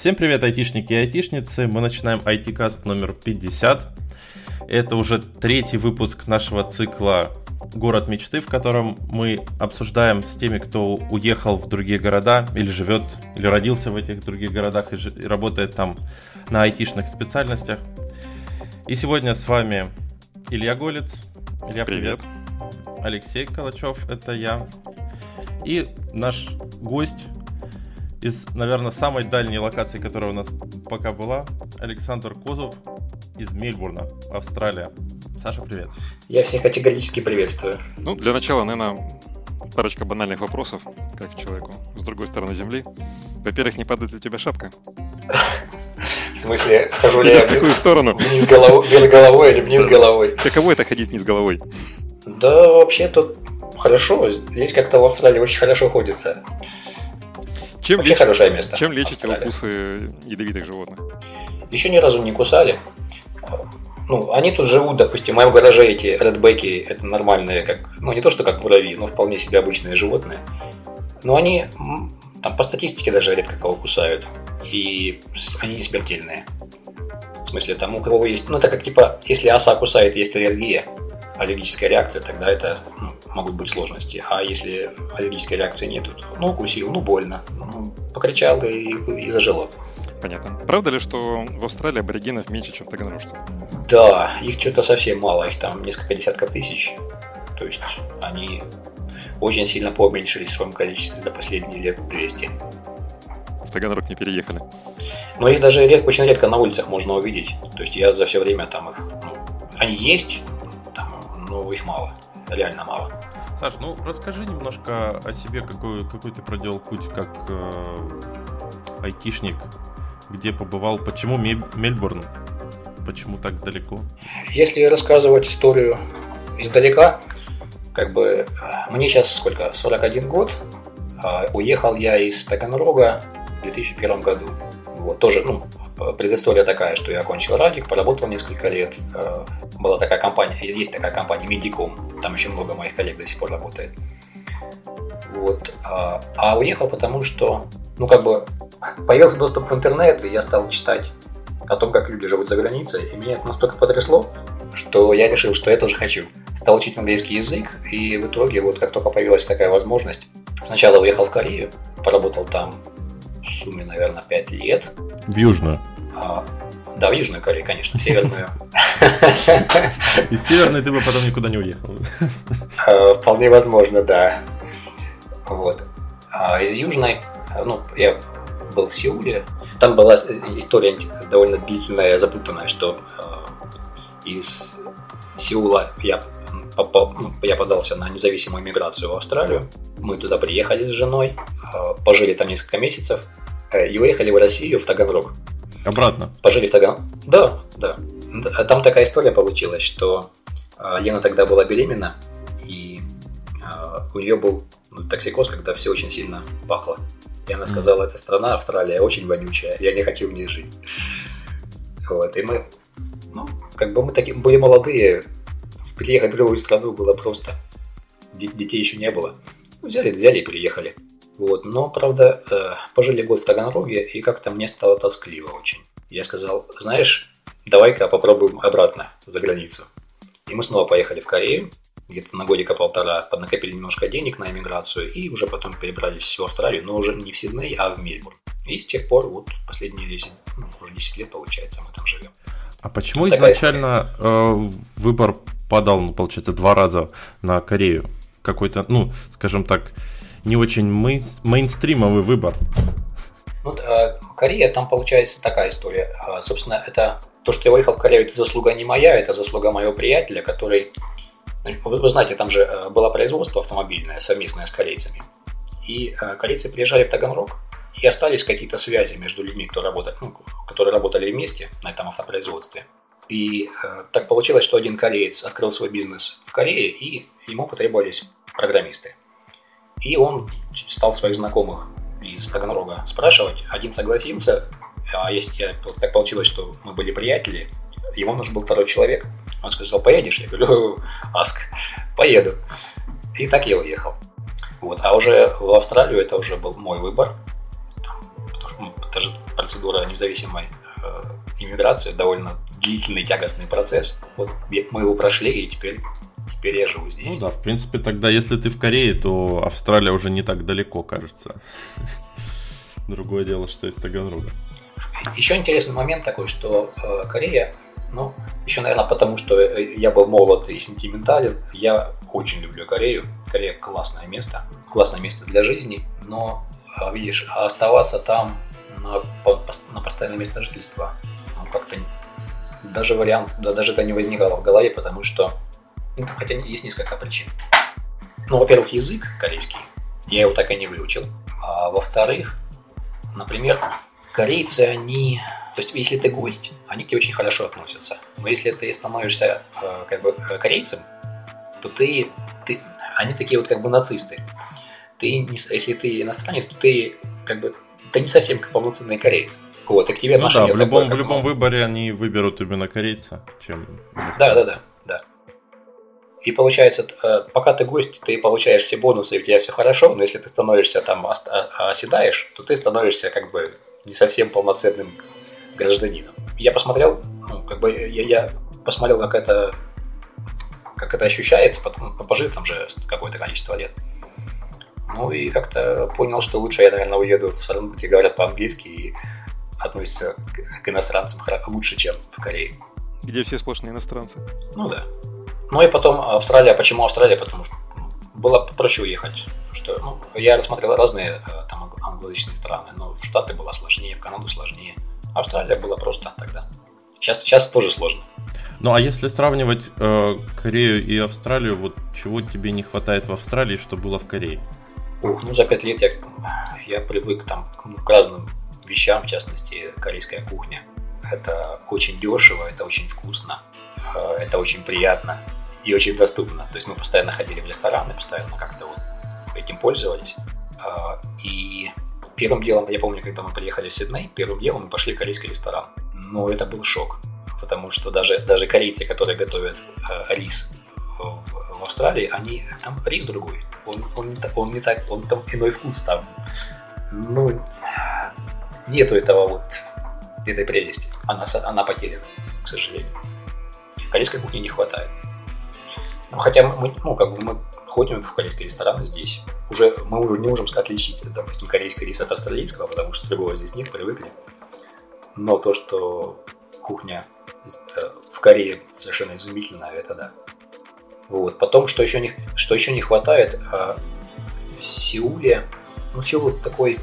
Всем привет, айтишники и айтишницы. Мы начинаем IT-каст номер 50. Это уже третий выпуск нашего цикла «Город мечты», в котором мы обсуждаем с теми, кто уехал в другие города или живет, или родился в этих других городах и, ж- и работает там на айтишных специальностях. И сегодня с вами Илья Голец. Илья, привет. привет. Алексей Калачев, это я. И наш гость из, наверное, самой дальней локации, которая у нас пока была, Александр Козов из Мельбурна, Австралия. Саша, привет. Я всех категорически приветствую. Ну, для начала, наверное, парочка банальных вопросов, как человеку с другой стороны Земли. Во-первых, не падает ли у тебя шапка? В смысле, хожу ли я в какую сторону? Вниз головой, вверх головой или вниз головой? Каково это ходить вниз головой? Да, вообще тут хорошо. Здесь как-то в Австралии очень хорошо ходится. Чем Вообще лечит, хорошее место. Чем Австралия. укусы ядовитых животных? Еще ни разу не кусали. Ну, они тут живут, допустим, в моем гараже эти редбеки, это нормальные, как, ну, не то, что как муравьи, но вполне себе обычные животные. Но они, там, по статистике даже редко кого кусают. И они не смертельные. В смысле, там у кого есть, ну, это как, типа, если оса кусает, есть аллергия, аллергическая реакция, тогда это ну, могут быть сложности. А если аллергической реакции нету, то, ну, укусил, ну, больно. Ну, покричал и, и зажило. Понятно. Правда ли, что в Австралии аборигенов меньше, чем в Таганрожце? Да, их что-то совсем мало, их там несколько десятков тысяч. То есть они очень сильно поуменьшились в своем количестве за последние лет 200. В Таганрог не переехали. Но их даже редко, очень редко на улицах можно увидеть. То есть я за все время там их... ну, они есть, но их мало. Реально мало. Саш, ну расскажи немножко о себе, какой, какой ты проделал путь как э, айтишник, где побывал, почему Мель- Мельбурн, почему так далеко? Если рассказывать историю издалека, как бы э, мне сейчас сколько, 41 год, а уехал я из Таганрога в 2001 году. Вот, тоже, ну, предыстория такая, что я окончил радик, поработал несколько лет. Э, Была такая компания, есть такая компания Medicom, там еще много моих коллег до сих пор работает. Вот. А, а уехал потому, что, ну, как бы, появился доступ в интернет, и я стал читать о том, как люди живут за границей, и меня это настолько потрясло, что я решил, что я тоже хочу. Стал учить английский язык, и в итоге, вот как только появилась такая возможность, сначала уехал в Корею, поработал там сумме, наверное, 5 лет. В Южную. А, да, в Южную Корею, конечно, в Северную. Из Северной ты бы потом никуда не уехал. А, Вполне возможно, да. Вот. А из Южной, а, ну, я был в Сеуле. Там была история довольно длительная, запутанная, что э, из Сеула я, попал, ну, я подался на независимую миграцию в Австралию. Мы туда приехали с женой, пожили там несколько месяцев и уехали в Россию, в Таганрог. Обратно. Пожили в Таганрог. Да, да. А Там такая история получилась, что э, Лена тогда была беременна, и э, у нее был ну, токсикоз, когда все очень сильно пахло. И она сказала, эта страна, Австралия, очень вонючая, я не хочу в ней жить. Вот, и мы, ну, как бы мы такие были молодые, переехать в другую страну было просто. Де- детей еще не было. Взяли, взяли и переехали. Вот, но, правда, э, пожили год в Таганроге, и как-то мне стало тоскливо очень. Я сказал, знаешь, давай-ка попробуем обратно за границу. И мы снова поехали в Корею, где-то на годика-полтора поднакопили немножко денег на эмиграцию и уже потом перебрались в Австралию, но уже не в Сидней, а в Мельбурн. И с тех пор, вот последние 10, ну, уже 10 лет, получается, мы там живем. А почему Такая изначально э, выбор падал, ну, получается, два раза на Корею? Какой-то, ну, скажем так, не очень мейн- мейнстримовый выбор. Ну, э, Корея, там получается такая история. А, Собственно, это то, что я уехал в Корею, это заслуга не моя, это заслуга моего приятеля, который... Значит, Вы, вы знаете, там же э, было производство автомобильное совместное с корейцами. И э, корейцы приезжали в Таганрог, и остались какие-то связи между людьми, кто работает, ну, которые работали вместе на этом автопроизводстве. И э, так получилось, что один кореец открыл свой бизнес в Корее, и ему потребовались программисты. И он стал своих знакомых из Таганрога спрашивать. Один согласился, а если я, так получилось, что мы были приятели, ему нужен был второй человек. Он сказал, поедешь? Я говорю, Аск, поеду. И так я уехал. Вот. А уже в Австралию это уже был мой выбор. Потому что, ну, процедура независимой э, иммиграции, довольно длительный, тягостный процесс. Вот мы его прошли, и теперь, живу здесь. Ну да, в принципе, тогда, если ты в Корее, то Австралия уже не так далеко, кажется. Другое дело, что из Таганрога. Еще интересный момент такой, что э, Корея, ну, еще, наверное, потому что я был молод и сентиментален, я очень люблю Корею. Корея классное место, классное место для жизни, но, э, видишь, оставаться там на, на постоянное место жительства, ну, как-то даже вариант, да, даже это не возникало в голове, потому что, хотя есть несколько причин. Ну, во-первых, язык корейский, я его так и не выучил. А во-вторых, например, корейцы, они... То есть, если ты гость, они к тебе очень хорошо относятся. Но если ты становишься э, как бы э, корейцем, то ты, ты... Они такие вот как бы нацисты. Ты, не, если ты иностранец, то ты как бы... Ты не совсем полноценный кореец. Вот, и к тебе ну да, в любом, такое, в любом выборе они выберут именно корейца, чем... Да, да, да. И получается, э, пока ты гость, ты получаешь все бонусы, и у тебя все хорошо, но если ты становишься там, оседаешь, то ты становишься как бы не совсем полноценным гражданином. Я посмотрел, ну, как бы я, я посмотрел, как это, как это ощущается, потом ну, пожил там же какое-то количество лет. Ну и как-то понял, что лучше я, наверное, уеду в страну, где говорят по-английски и относятся к, к иностранцам лучше, чем в Корее. Где все сплошные иностранцы. Ну да. Ну и потом Австралия. Почему Австралия? Потому что было проще уехать. Что, ну, я рассмотрел разные э, там англоязычные страны, но в Штаты было сложнее, в Канаду сложнее. Австралия была просто тогда. Сейчас, сейчас тоже сложно. Ну а если сравнивать э, Корею и Австралию, вот чего тебе не хватает в Австралии, что было в Корее? Ух, ну за пять лет я, я привык там к разным вещам, в частности, корейская кухня. Это очень дешево, это очень вкусно, э, это очень приятно и очень доступно. То есть мы постоянно ходили в рестораны, постоянно как-то вот этим пользовались. Э, и первым делом, я помню, когда мы приехали в Сидней, первым делом мы пошли в корейский ресторан. Но это был шок, потому что даже, даже корейцы, которые готовят э, рис в Австралии, они там рис другой. Он, он, он не так, он там иной вкус там. Ну, нету этого вот, этой прелести. Она, она потеряна, к сожалению. Корейской кухни не хватает. Ну, хотя мы, ну, как бы мы ходим в корейские рестораны здесь. Уже мы уже не можем отличить, допустим, корейский рис от австралийского, потому что другого здесь нет, привыкли. Но то, что кухня э, в Корее совершенно изумительная, это да. Вот. Потом, что еще не, что еще не хватает, а, в Сеуле, ну, Сеул такой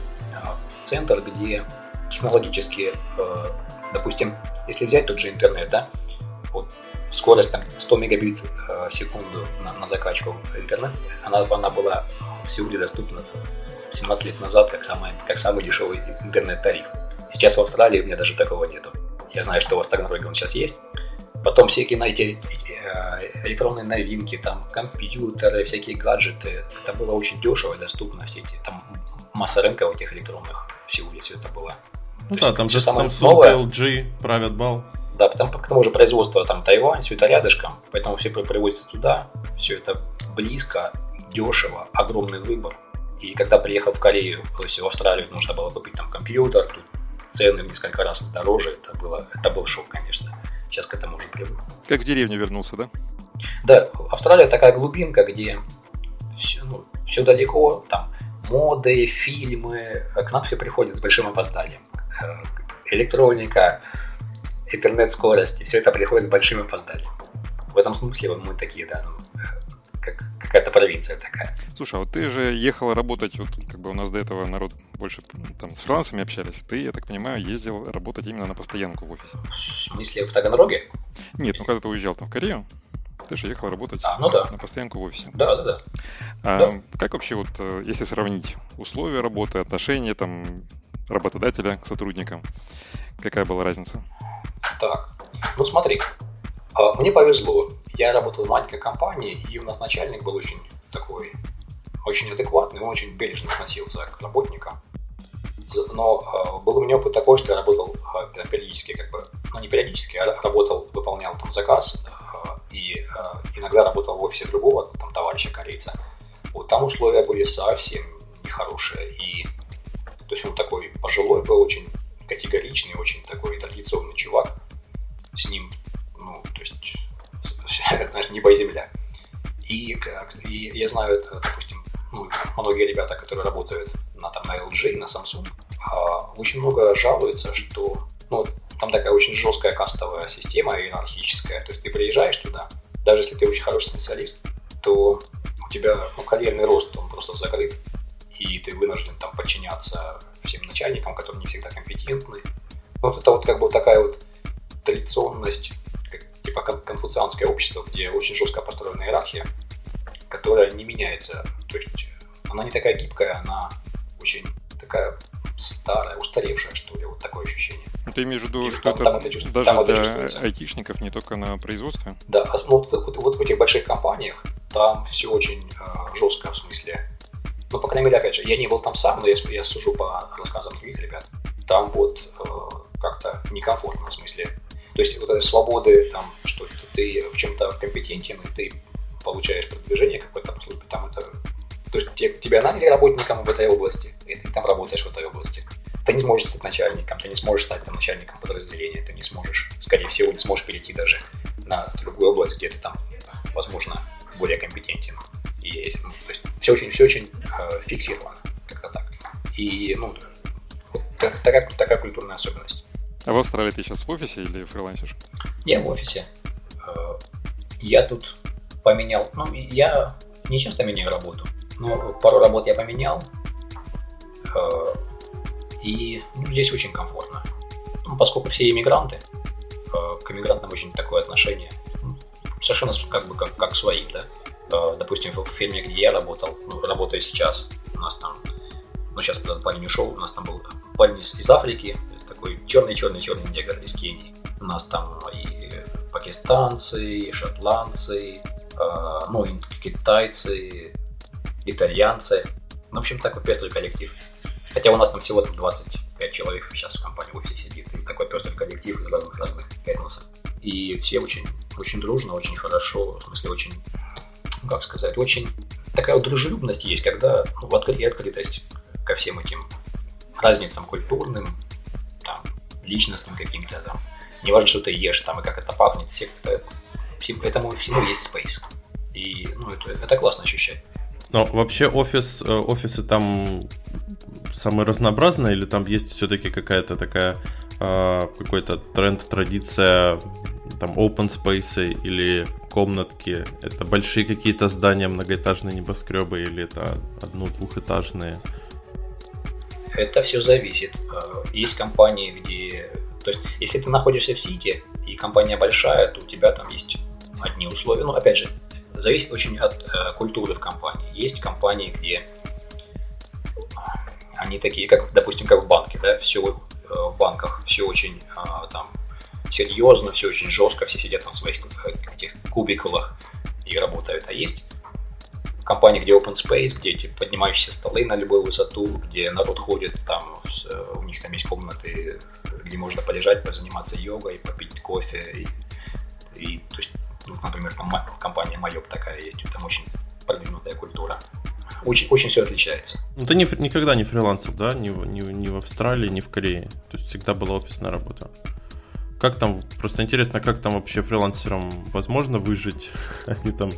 центр, где технологически, э, допустим, если взять тот же интернет, да, вот скорость там 100 мегабит э, в секунду на, на закачку интернета, она, она была в Сеуле доступна 17 лет назад как самый, как самый дешевый интернет-тариф. Сейчас в Австралии у меня даже такого нету. Я знаю, что у вас в Таганроге он сейчас есть. Потом всякие найти э, электронные новинки, там компьютеры, всякие гаджеты. Это было очень дешево и доступно. Все эти там масса рынка этих электронных в Сеуле все это было. Ну То да, там же Samsung, новое. LG правят бал. Да, потому к тому же производство там Тайвань, все это рядышком, поэтому все привозится туда, все это близко, дешево, огромный выбор. И когда приехал в Корею, то есть в Австралию, нужно было купить там компьютер, тут цены в несколько раз дороже, это было, это был шок, конечно. Сейчас к этому уже привык. Как в деревню вернулся, да? Да, Австралия такая глубинка, где все, ну, все далеко, там моды, фильмы, к нам все приходит с большим опозданием. Э, электроника, интернет-скорости, все это приходит с большим опозданием. В этом смысле мы такие, да, ну, как какая-то провинция такая. Слушай, а вот ты же ехал работать, вот как бы у нас до этого народ больше там с фрилансами общались. Ты, я так понимаю, ездил работать именно на постоянку в офисе. В смысле, в Таганроге? Нет, ну когда ты уезжал там в Корею, ты же ехал работать а, ну да. на постоянку в офисе. Да, да, да. А да. как вообще вот, э, если сравнить условия работы, отношения там работодателя к сотрудникам, какая была разница? Так, ну смотри, а, мне повезло. Я работал в маленькой компании, и у нас начальник был очень такой, очень адекватный, он очень бережно относился к работникам. Но э, был у меня опыт такой, что я работал э, периодически, как бы, ну не периодически, а работал, выполнял там заказ, и иногда работал в офисе другого там, товарища корейца. Вот там условия были совсем нехорошие. И, то есть он такой пожилой был, очень категоричный, очень такой традиционный чувак. С ним, ну, то есть, знаешь, небо и земля. И, и я знаю, это, допустим, ну, многие ребята, которые работают на, там, на LG, на Samsung, а, очень много жалуются, что ну, там такая очень жесткая кастовая система, иерархическая. То есть ты приезжаешь туда, даже если ты очень хороший специалист, то у тебя ну, карьерный рост, он просто закрыт, и ты вынужден там подчиняться всем начальникам, которые не всегда компетентны. Вот это вот как бы такая вот традиционность, как, типа конфуцианское общество, где очень жестко построена иерархия, которая не меняется. То есть она не такая гибкая, она очень такая старая, устаревшая, что ли, вот такое ощущение. Ну, ты имеешь в виду, и что там, это, там это чувств... даже там для это айтишников, не только на производстве? Да, а, вот, вот, вот в этих больших компаниях там все очень э, жестко, в смысле, ну, по крайней мере, опять же, я не был там сам, но я, я сужу по рассказам других ребят. Там вот э, как-то некомфортно, в смысле. То есть вот этой свободы, там, что ты в чем-то компетентен, и ты получаешь продвижение какое-то по службе, там это то есть тебя наняли работником в этой области, и ты там работаешь в этой области. Ты не сможешь стать начальником, ты не сможешь стать там, начальником подразделения, ты не сможешь, скорее всего, не сможешь перейти даже на другую область, где ты там, возможно, более компетентен. И, ну, то есть все очень, все очень э, фиксировано, как-то так. И, ну, вот так, такая, такая культурная особенность. А в Австралии ты сейчас в офисе или фрилансишь? Я в офисе. Э, я тут поменял, ну, я не часто меняю работу. Ну, пару работ я поменял. Э, и ну, здесь очень комфортно. Ну, поскольку все иммигранты, э, к иммигрантам очень такое отношение. Ну, совершенно как бы как, как своим, да. Э, допустим, в фирме, где я работал, ну, работаю сейчас, у нас там, ну, сейчас этот парень ушел, у нас там был парень из, из Африки, такой черный-черный-черный негр из Кении. У нас там и пакистанцы, и шотландцы, ну, и китайцы, итальянцы. Ну, в общем, такой пестрый коллектив. Хотя у нас там всего там 25 человек сейчас в компании в офисе сидит. И такой пестрый коллектив из разных-разных этносов. И все очень, очень дружно, очень хорошо, в смысле очень, ну, как сказать, очень такая вот дружелюбность есть, когда ну, откры- и открытость ко всем этим разницам культурным, там, личностным каким-то там. Не важно, что ты ешь там и как это пахнет, все как-то, этому всему есть space. И ну, это, это классно ощущать. Но вообще офис, э, офисы там самые разнообразные или там есть все-таки какая-то такая э, какой-то тренд, традиция там open space или комнатки? Это большие какие-то здания, многоэтажные небоскребы или это одно-двухэтажные? Это все зависит. Э, есть компании, где... То есть, если ты находишься в Сити, и компания большая, то у тебя там есть одни условия. Ну, опять же, зависит очень от э, культуры в компании. Есть компании, где они такие, как, допустим, как в банке, да, все э, в банках все очень э, там серьезно, все очень жестко, все сидят на своих этих кубикулах и работают. А есть компании, где open space, где эти поднимающиеся столы на любую высоту, где народ ходит, там у них там есть комнаты, где можно полежать, позаниматься йогой, попить кофе и, и то есть ну, например, там компания Майоп такая есть, там очень продвинутая культура. Очень, очень все отличается. Ну, ты не, никогда не фрилансер, да? Ни, ни, ни в Австралии, ни в Корее. То есть всегда была офисная работа. Как там, просто интересно, как там вообще фрилансерам возможно выжить? Они там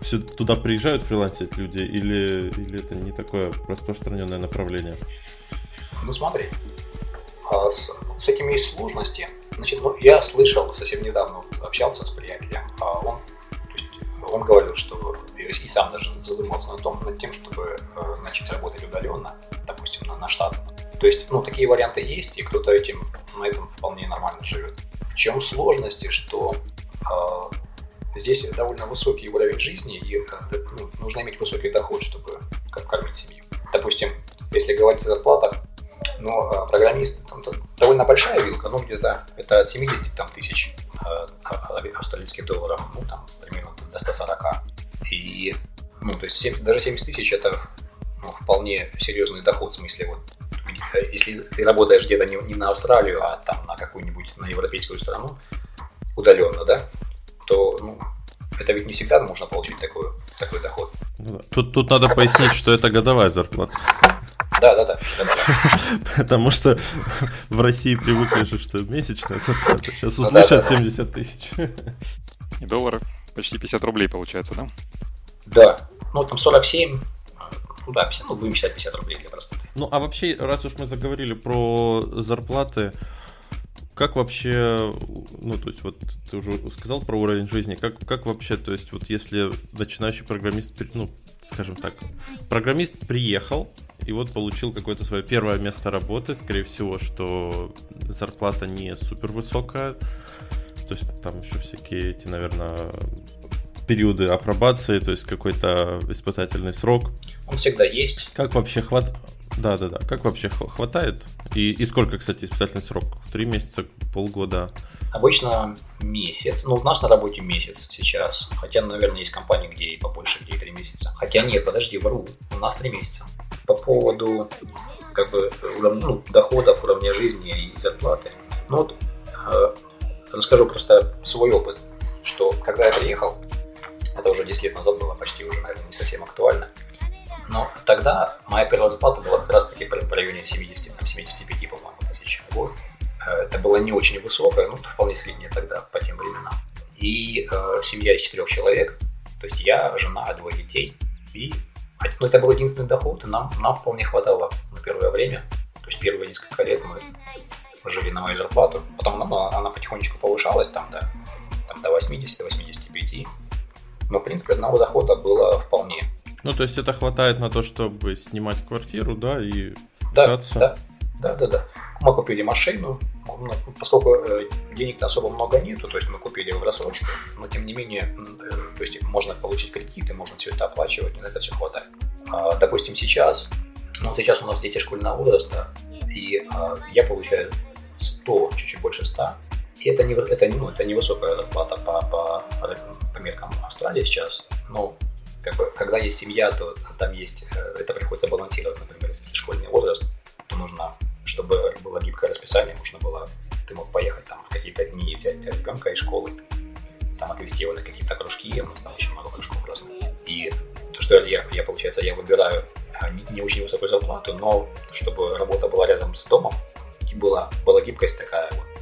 все туда приезжают фрилансить люди или, или это не такое распространенное направление? Ну смотри, а с, с этим есть сложности. Значит, ну, я слышал совсем недавно, общался с приятелем, а он, есть, он говорил, что и сам даже задумался над, том, над тем, чтобы э, начать работать удаленно, допустим, на, на штат. То есть, ну, такие варианты есть, и кто-то этим, на этом вполне нормально живет. В чем сложности, что э, здесь довольно высокий уровень жизни, и э, ну, нужно иметь высокий доход, чтобы как кормить семью. Допустим, если говорить о зарплатах, но э, программист, там довольно большая вилка, ну где-то это от 70 там, тысяч э, австралийских долларов, ну там примерно до 140. И, ну, то есть 70, даже 70 тысяч это ну, вполне серьезный доход, в смысле, вот, если ты работаешь где-то не, не на Австралию, а там на какую-нибудь, на европейскую страну, удаленно, да, то, ну, это ведь не всегда можно получить такой, такой доход. Тут, тут надо пояснить, что это годовая зарплата. Да, да, да. Потому что в России привыкли же, что месячная зарплата. Сейчас ну услышат 70 тысяч. И долларов почти 50 рублей получается, да? Да. Ну, там 47, ну да, 50, ну будем считать 50 рублей для простоты. Ну а вообще, раз уж мы заговорили про зарплаты, как вообще, ну, то есть, вот ты уже сказал про уровень жизни, как, как вообще, то есть, вот если начинающий программист, ну, скажем так, программист приехал и вот получил какое-то свое первое место работы, скорее всего, что зарплата не супер высокая, то есть, там еще всякие эти, наверное, периоды апробации, то есть какой-то испытательный срок. Он всегда есть. Как вообще хват... Да, да, да. Как вообще хватает? И, и сколько, кстати, испытательный срок? Три месяца, полгода? Обычно месяц. Ну, у нас на работе месяц сейчас. Хотя, наверное, есть компании, где и побольше, где и три месяца. Хотя нет, подожди, вру. У нас три месяца. По поводу как бы ну, доходов, уровня жизни и зарплаты. Ну вот э, расскажу просто свой опыт, что когда я приехал, это уже 10 лет назад было, почти уже, наверное, не совсем актуально. Но тогда моя первая зарплата была как раз таки в районе 70, там, 75, по-моему, тысяч в год. Э, это было не очень высокое, но вполне среднее тогда, по тем временам. И э, семья из четырех человек, то есть я, жена, двое детей. И ну, это был единственный доход, и нам, нам вполне хватало на первое время. То есть первые несколько лет мы жили на мою зарплату. Потом она, она потихонечку повышалась там, да, там, до 80-85. Но, в принципе, одного дохода было вполне. Ну, то есть это хватает на то, чтобы снимать квартиру, да, и да, питаться? Да, да, да, да. Мы купили машину, ну, поскольку э, денег-то особо много нету, то есть мы купили в рассрочку, но тем не менее, э, то есть можно получить кредиты, можно все это оплачивать, на это все хватает. А, допустим, сейчас, ну, сейчас у нас дети школьного возраста, и а, я получаю 100, чуть-чуть больше 100, и это не, это, ну, это невысокая зарплата по, по, по меркам Австралии сейчас, но как бы, когда есть семья, то там есть, э, это приходится балансировать, например, если школьный возраст, то нужно, чтобы было гибкое расписание, нужно было, ты мог поехать там в какие-то дни и взять ребенка из школы, там отвезти его на какие-то кружки, у там очень много кружков разных. И то, что я, я получается, я выбираю а, не, не очень высокую зарплату, но чтобы работа была рядом с домом, и была, была гибкость такая, вот,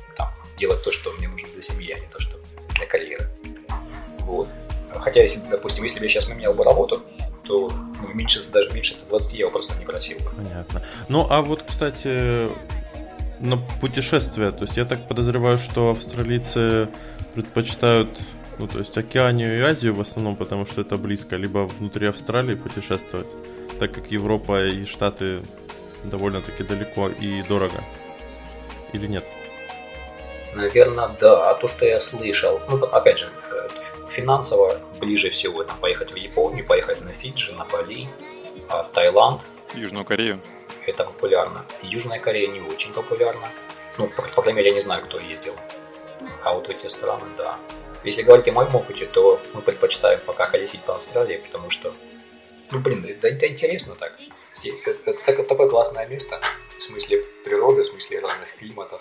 делать то, что мне нужно для семьи, а не то, что для карьеры. Вот. Хотя, если, допустим, если бы я сейчас поменял бы работу, то ну, меньше, даже меньше 120 я его просто не просил бы. Понятно. Ну, а вот, кстати, на путешествия, то есть я так подозреваю, что австралийцы предпочитают ну, то есть Океанию и Азию в основном, потому что это близко, либо внутри Австралии путешествовать, так как Европа и Штаты довольно-таки далеко и дорого. Или нет? Наверное, да. То, что я слышал, ну, опять же, э, финансово ближе всего там, поехать в Японию, поехать на Фиджи, на Бали, а, в Таиланд. Южную Корею. Это популярно. Южная Корея не очень популярна. Ну, по, по крайней мере, я не знаю, кто ездил. А вот эти страны, да. Если говорить о моем опыте, то мы предпочитаем пока колесить по Австралии, потому что, ну, блин, это, это интересно так. Это, это, это такое классное место, в смысле природы, в смысле разных климатов.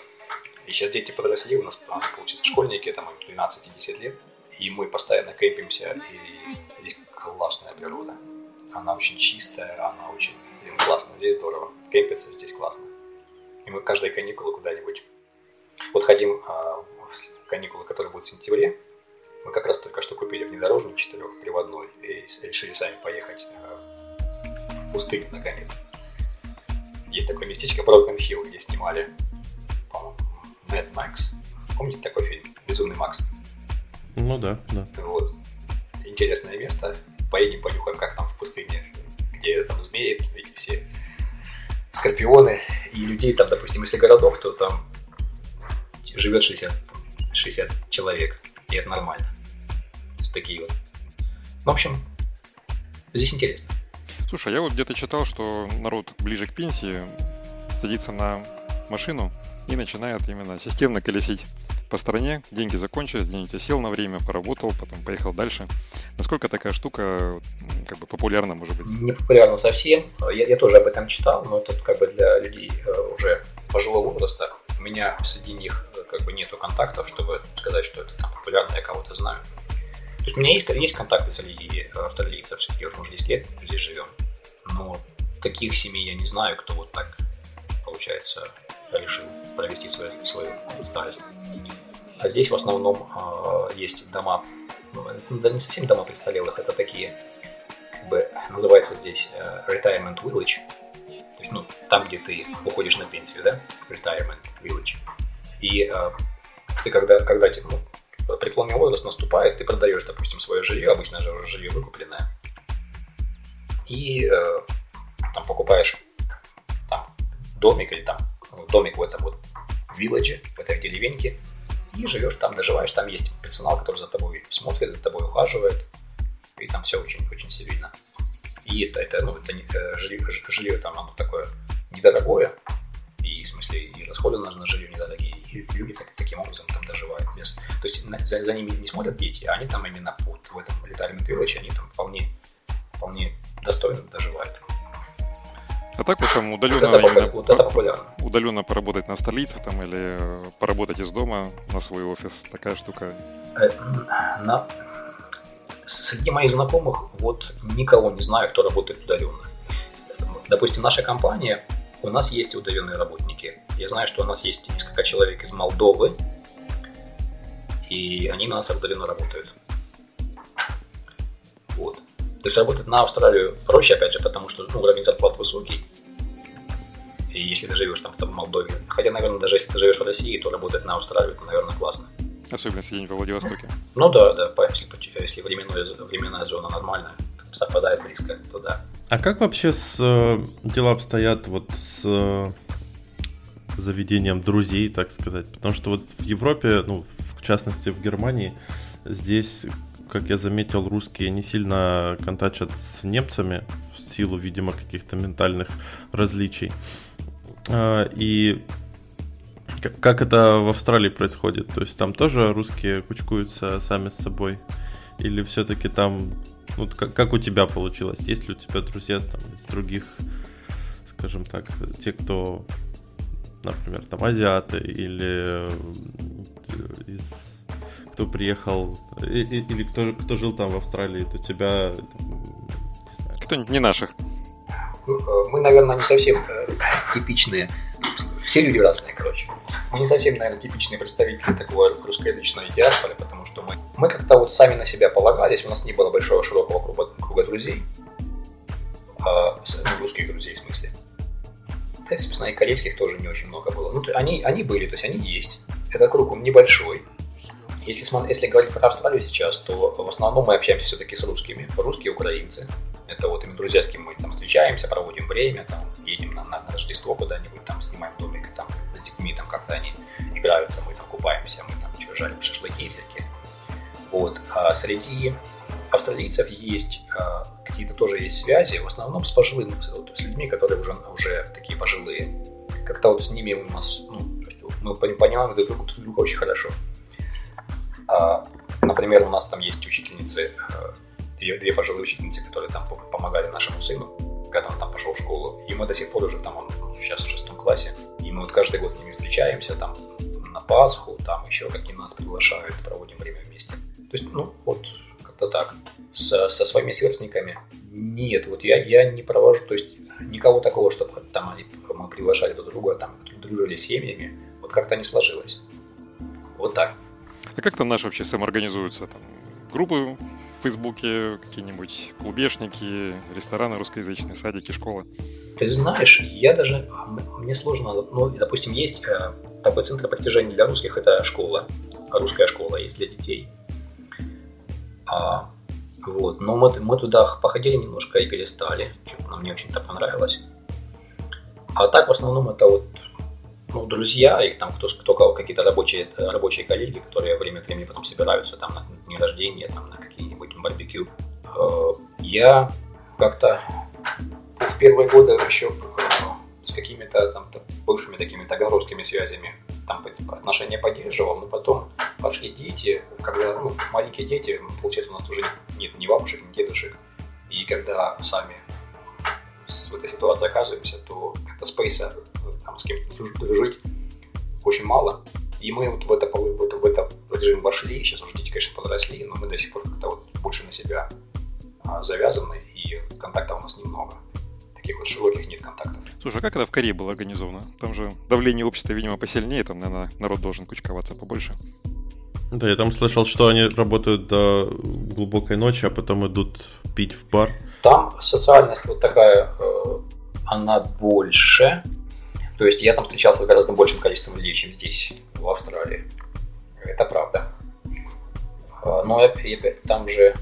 И сейчас дети подросли, у нас, получается, школьники, там, 12-10 лет и мы постоянно кемпимся, и здесь классная природа. Она очень чистая, она очень блин, классно, здесь здорово. Кемпиться здесь классно. И мы каждые каникулы куда-нибудь. Вот хотим а, каникулы, которые будут в сентябре, мы как раз только что купили внедорожник четырехприводной и решили сами поехать а, в пустыню наконец. Есть такое местечко Broken Hill, где снимали, по-моему, Mad Max. Помните такой фильм? Безумный Макс. Ну да, да. Вот. Интересное место. Поедем, понюхаем, как там в пустыне, где там змеи, эти все скорпионы. И людей там, допустим, если городок, то там живет 60, 60 человек. И это нормально. То есть такие вот. В общем, здесь интересно. Слушай, я вот где-то читал, что народ ближе к пенсии садится на машину и начинает именно системно колесить по стране, деньги закончились, деньги сел на время, поработал, потом поехал дальше. Насколько такая штука как бы популярна, может быть? Не популярна совсем. Я, я тоже об этом читал, но это как бы для людей э, уже пожилого возраста. У меня среди них э, как бы нету контактов, чтобы сказать, что это там популярно, я кого-то знаю. То есть у меня есть, есть контакты среди австралийцев, все-таки уже 10 лет здесь живем. Но таких семей я не знаю, кто вот так, получается, решил провести свою, свою старость. А здесь в основном э, есть дома, ну, это не совсем дома престарелых, это такие, как бы, называется здесь э, retirement village, то есть, ну, там, где ты уходишь на пенсию, да, retirement village. И э, ты когда, когда ну, преклонный возраст наступает, ты продаешь, допустим, свое жилье, обычно же уже жилье выкупленное, и э, там покупаешь домик или там домик в этом вот вилладже, в этой деревеньке, и живешь там, доживаешь, там есть персонал, который за тобой смотрит, за тобой ухаживает, и там все очень-очень сильно. И это, это, ну, это э, жилье, жилье там оно такое недорогое, и в смысле и расходы на, на жилье недорогие, и люди так, таким образом там доживают без. То есть за, за ними не смотрят дети, а они там именно вот в этом Retirement Village, они там вполне, вполне достойно доживают. А так вот там удаленно, вот это, вот это удаленно поработать на столицах там или поработать из дома на свой офис, такая штука. Э, на... Среди моих знакомых вот никого не знаю, кто работает удаленно. Допустим, наша компания, у нас есть удаленные работники. Я знаю, что у нас есть несколько человек из Молдовы, и они на нас удаленно работают. Вот. То есть работать на Австралию проще, опять же, потому что ну, уровень зарплат высокий. И если ты живешь там в там, Молдове. Хотя, наверное, даже если ты живешь в России, то работать на Австралию, это, наверное, классно. Особенно если где-нибудь во Владивостоке. Ну да, да, если, если временная, временная зона нормальная, совпадает близко, то да. А как вообще с, э, дела обстоят вот с э, заведением друзей, так сказать? Потому что вот в Европе, ну, в частности в Германии, здесь как я заметил, русские не сильно контачат с немцами в силу, видимо, каких-то ментальных различий. А, и как это в Австралии происходит? То есть там тоже русские кучкуются сами с собой? Или все-таки там, ну, как, как у тебя получилось? Есть ли у тебя друзья там из других, скажем так, те, кто, например, там азиаты или из кто приехал, или кто, кто жил там в Австралии, то тебя... Кто не наших. Мы, наверное, не совсем э, типичные. Все люди разные, короче. Мы не совсем, наверное, типичные представители такого русскоязычной диаспоры, потому что мы, мы как-то вот сами на себя полагались, у нас не было большого широкого круга, круга друзей, а, ну, русских друзей в смысле. Да, собственно, и корейских тоже не очень много было. Ну, они, они были, то есть они есть. Этот круг он небольшой, если, если говорить про Австралию сейчас, то в основном мы общаемся все-таки с русскими. Русские украинцы. Это вот именно друзья, с кем мы там встречаемся, проводим время, там, едем на, на, Рождество куда-нибудь, там снимаем домик, там, с детьми, там как-то они играются, мы там купаемся, мы там что, жарим шашлыки всякие. Вот. А среди австралийцев есть а, какие-то тоже есть связи, в основном с пожилыми, с людьми, которые уже, уже такие пожилые. Как-то вот с ними у нас, ну, мы понимаем друг друга, друг друга очень хорошо. А, например, у нас там есть учительницы, э, две, две пожилые учительницы, которые там помогали нашему сыну, когда он там пошел в школу. И мы до сих пор уже там, он сейчас в шестом классе, и мы вот каждый год с ними встречаемся, там на Пасху, там еще какие нас приглашают, проводим время вместе. То есть, ну, вот как-то так. С, со своими сверстниками нет, вот я, я не провожу, то есть никого такого, чтобы там они, мы приглашали друг друга, там дружили семьями, вот как-то не сложилось. Вот так. А как там наши вообще самоорганизуются? Там группы в Фейсбуке, какие-нибудь клубешники, рестораны русскоязычные, садики, школы? Ты знаешь, я даже, мне сложно, ну, допустим, есть э, такой центр притяжения для русских, это школа, русская школа есть для детей. А, вот, но мы, мы туда походили немножко и перестали, что мне очень-то понравилось. А так в основном это вот ну, друзья, их там кто, кто кого, какие-то рабочие, рабочие коллеги, которые время от времени потом собираются там на дни рождения, там на какие-нибудь барбекю. Э, я как-то в первые годы еще э, с какими-то там бывшими такими таганрогскими связями там отношения поддерживал, но потом пошли дети, когда ну, маленькие дети, получается, у нас уже нет ни бабушек, ни дедушек, и когда сами в этой ситуации оказываемся, то это спейса там, с кем-то дружить очень мало. И мы вот в это, в это, в это режим вошли, сейчас уже дети, конечно, подросли, но мы до сих пор как-то вот больше на себя а, завязаны, и контактов у нас немного. таких вот широких нет контактов. Слушай, а как это в Корее было организовано? Там же давление общества, видимо, посильнее, там, наверное, народ должен кучковаться побольше. Да, я там слышал, что они работают до глубокой ночи, а потом идут пить в бар. Там социальность вот такая, э, она больше. То есть я там встречался с гораздо большим количеством людей, чем здесь, в Австралии. Это правда. Э, но там же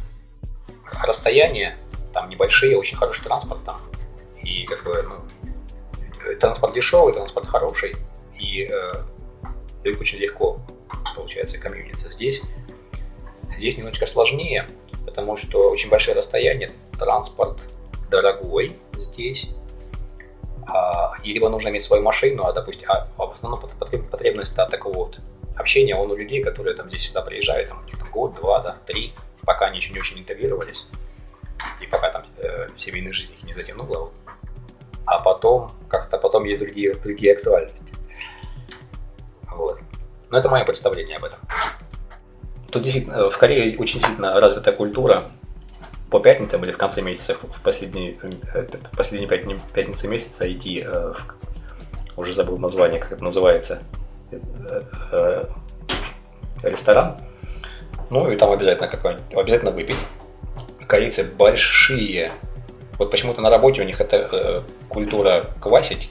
расстояние, там небольшие, очень хороший транспорт там. И как бы, ну, транспорт дешевый, транспорт хороший. И э, очень легко получается, комьюниться. Здесь, здесь немножечко сложнее, потому что очень большие расстояния, транспорт дорогой здесь, а, и либо нужно иметь свою машину, а, допустим, а, а в основном потребность от такого вот общения он у людей, которые там здесь сюда приезжают, там, там год, два, да, три, пока они еще не очень интегрировались, и пока там э, семейная жизнь их не затянула, а потом как-то потом есть другие, другие актуальности. Вот. Но это мое представление об этом. Тут действительно в Корее очень сильно развита культура по пятницам или в конце месяца, в последние, э, последние пятницы месяца идти э, в, уже забыл название, как это называется, ресторан. Ну и там обязательно какой-нибудь, обязательно выпить. Корейцы большие. Вот почему-то на работе у них эта культура квасить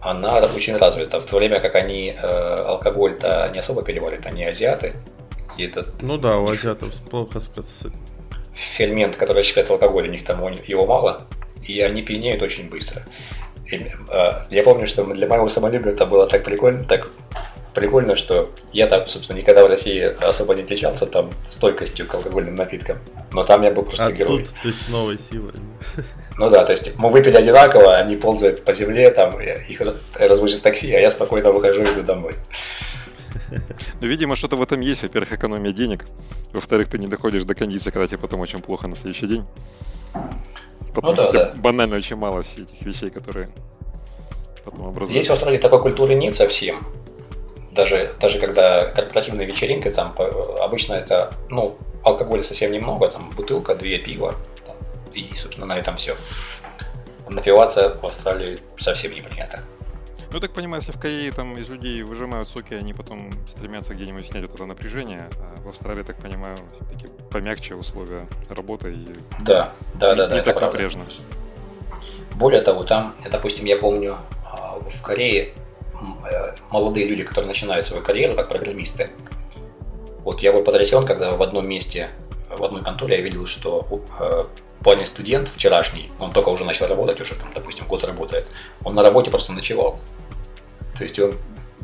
она очень развита. В то время как они э, алкоголь-то не особо переводят, они азиаты. И этот ну да, у азиатов плохо сказать. Фермент, который считает алкоголь, у них там его мало, и они пьянеют очень быстро. И, э, я помню, что для моего самолюбия это было так прикольно, так прикольно, что я там, собственно, никогда в России особо не отличался там стойкостью к алкогольным напиткам. Но там я был просто а герой. тут ты с новой силой. Ну да, то есть мы выпили одинаково, они ползают по земле, там их развозит такси, а я спокойно выхожу и иду домой. Ну, видимо, что-то в этом есть. Во-первых, экономия денег. Во-вторых, ты не доходишь до кондиции, когда тебе потом очень плохо на следующий день. Потому ну, что да, да. банально очень мало всех этих вещей, которые потом образуются. Здесь в Австралии такой культуры нет совсем даже, даже когда корпоративная вечеринка, там обычно это, ну, алкоголя совсем немного, там бутылка, две пива, там, и, собственно, на этом все. Напиваться в Австралии совсем не принято. Ну, так понимаю, если в Корее там из людей выжимают соки, они потом стремятся где-нибудь снять вот это напряжение, а в Австралии, так понимаю, все-таки помягче условия работы и да, да, да, не, да, не так напряжно. Более того, там, допустим, я помню, а, в Корее Э, молодые люди, которые начинают свою карьеру как программисты. Вот я был потрясен, когда в одном месте, в одной конторе я видел, что э, парень студент вчерашний, он только уже начал работать, уже там, допустим, год работает, он на работе просто ночевал. То есть он,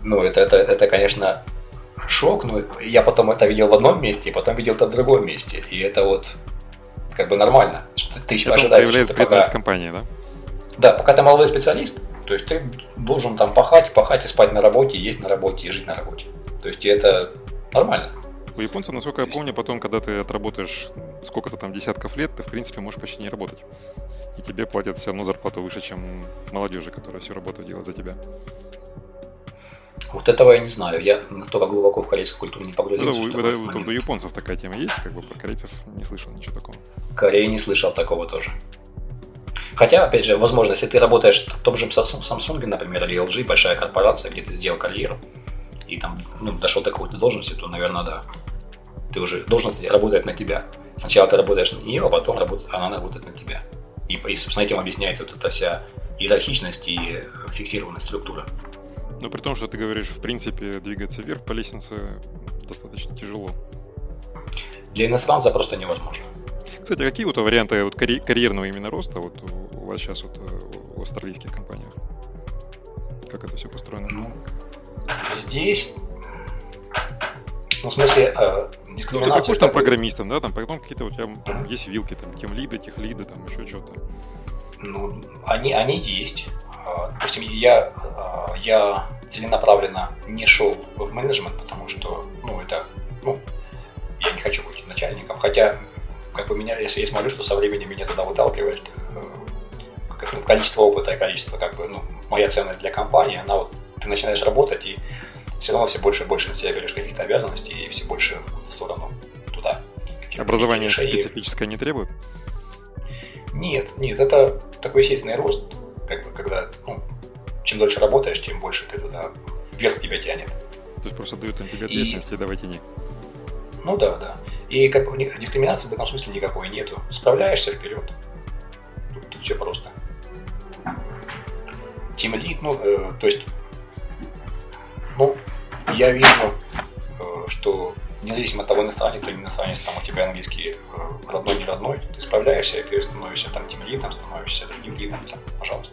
ну, это, это, это конечно, шок, но я потом это видел в одном месте, и потом видел это в другом месте. И это вот как бы нормально. Что ты еще ожидаешь, что ты пока... компании, да? Да, пока ты молодой специалист, то есть ты должен там пахать, пахать и спать на работе, есть на работе и жить на работе. То есть это нормально. У японцев, насколько я помню, потом, когда ты отработаешь сколько-то там десятков лет, ты, в принципе, можешь почти не работать. И тебе платят все равно зарплату выше, чем молодежи, которая всю работу делает за тебя. Вот этого я не знаю. Я настолько глубоко в корейскую культуру не погрузился. Это, это, это, у японцев такая тема есть, как бы про корейцев не слышал ничего такого. Корея не слышал такого тоже. Хотя, опять же, возможно, если ты работаешь в том же Samsung, например, или LG, большая корпорация, где ты сделал карьеру, и там ну, дошел до какой-то должности, то, наверное, да. Ты уже должность работает на тебя. Сначала ты работаешь на нее, а потом работает, она работает на тебя. И, и, собственно, этим объясняется вот эта вся иерархичность и фиксированная структура. Но при том, что ты говоришь, в принципе, двигаться вверх по лестнице достаточно тяжело. Для иностранца просто невозможно. Кстати, а какие вот варианты вот карь- карьерного именно роста вот у вас сейчас вот э, в австралийских компаниях? Как это все построено? Ну, здесь, ну, в смысле, э, дискриминация... Ну, ты приходишь там программистом, да, там потом какие-то у тебя там, есть вилки, там, тем лиды, тех лиды, там, еще что-то. Ну, они, они есть. А, допустим, я, а, я целенаправленно не шел в менеджмент, потому что, ну, это, ну, я не хочу быть начальником, хотя как бы меня, если я смотрю, что со временем меня туда выталкивает ну, количество опыта и количество, как бы, ну, моя ценность для компании, она вот, ты начинаешь работать, и все равно все больше и больше на себя берешь каких-то обязанностей, и все больше в сторону туда. Образование специфическое не требует? Нет, нет, это такой естественный рост, как бы, когда, ну, чем дольше работаешь, тем больше ты туда, вверх тебя тянет. То есть просто дают им ответственность и, и давай тяни. Ну да, да. И как дискриминации в этом смысле никакой нету. Справляешься вперед. Тут, тут все просто. Team Lead, ну, э, то есть, ну, я вижу, э, что независимо от того, иностранец ты не иностранец, там у тебя английский э, родной, не родной, ты справляешься, и ты становишься там тем лидом, становишься другим лидом, там, пожалуйста.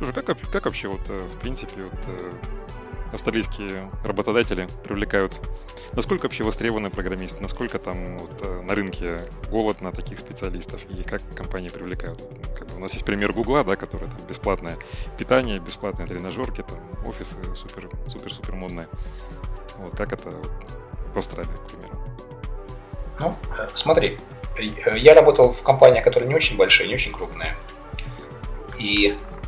Слушай, как, как вообще вот, э, в принципе, вот, э, австралийские работодатели привлекают? Насколько вообще востребованы программисты? Насколько там вот, на рынке голод на таких специалистов? И как компании привлекают? Как бы у нас есть пример Гугла, да, который там бесплатное питание, бесплатные тренажерки, там офисы супер, супер, супер модные. Вот как это в Австралии, к примеру? Ну, э, смотри, э, я работал в компании, которая не очень большая, не очень крупная. И э,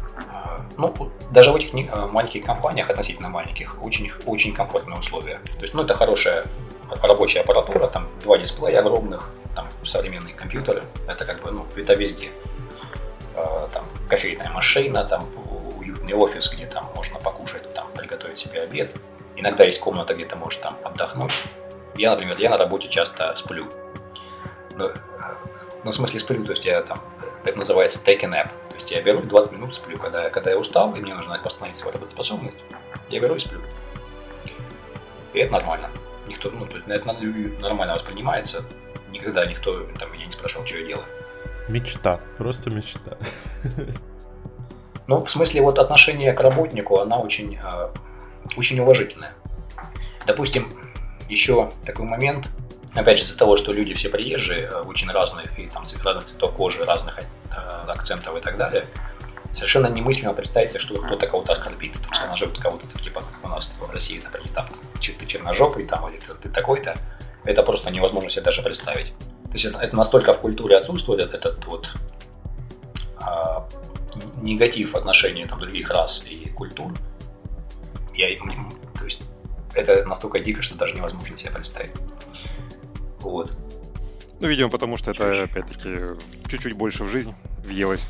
ну, даже в этих маленьких компаниях, относительно маленьких, очень, очень комфортные условия. То есть, ну, это хорошая рабочая аппаратура, там два дисплея огромных, там современные компьютеры, это как бы, ну, это везде. Там кофейная машина, там уютный офис, где там можно покушать, там приготовить себе обед. Иногда есть комната, где ты можешь там отдохнуть. Я, например, я на работе часто сплю. Ну, ну, в смысле сплю, то есть я там, так называется take a nap. То есть я беру 20 минут сплю, когда, когда я устал, и мне нужно восстановить свою работоспособность, я беру и сплю. И это нормально. Никто, ну, то есть это нормально воспринимается. Никогда никто там меня не спрашивал, что я делаю. Мечта, просто мечта. Ну, в смысле, вот отношение к работнику, она очень, э, очень уважительная. Допустим, еще такой момент, опять же, из-за того, что люди все приезжие, э, очень разные, и там разных цветов кожи, разных э, акцентов и так далее, совершенно немыслимо представить себе, что кто-то кого-то оскорбит, там, черножопый кого-то, типа, как у нас в России, например, там, ты черножопый, там, или ты, ты такой-то, это просто невозможно себе даже представить. То есть это, это настолько в культуре отсутствует, этот, этот вот а, негатив отношения там, других рас и культур. Я, то есть это настолько дико, что даже невозможно себе представить. Вот. Ну, видимо, потому что это, опять-таки, чуть-чуть больше в жизнь въелось.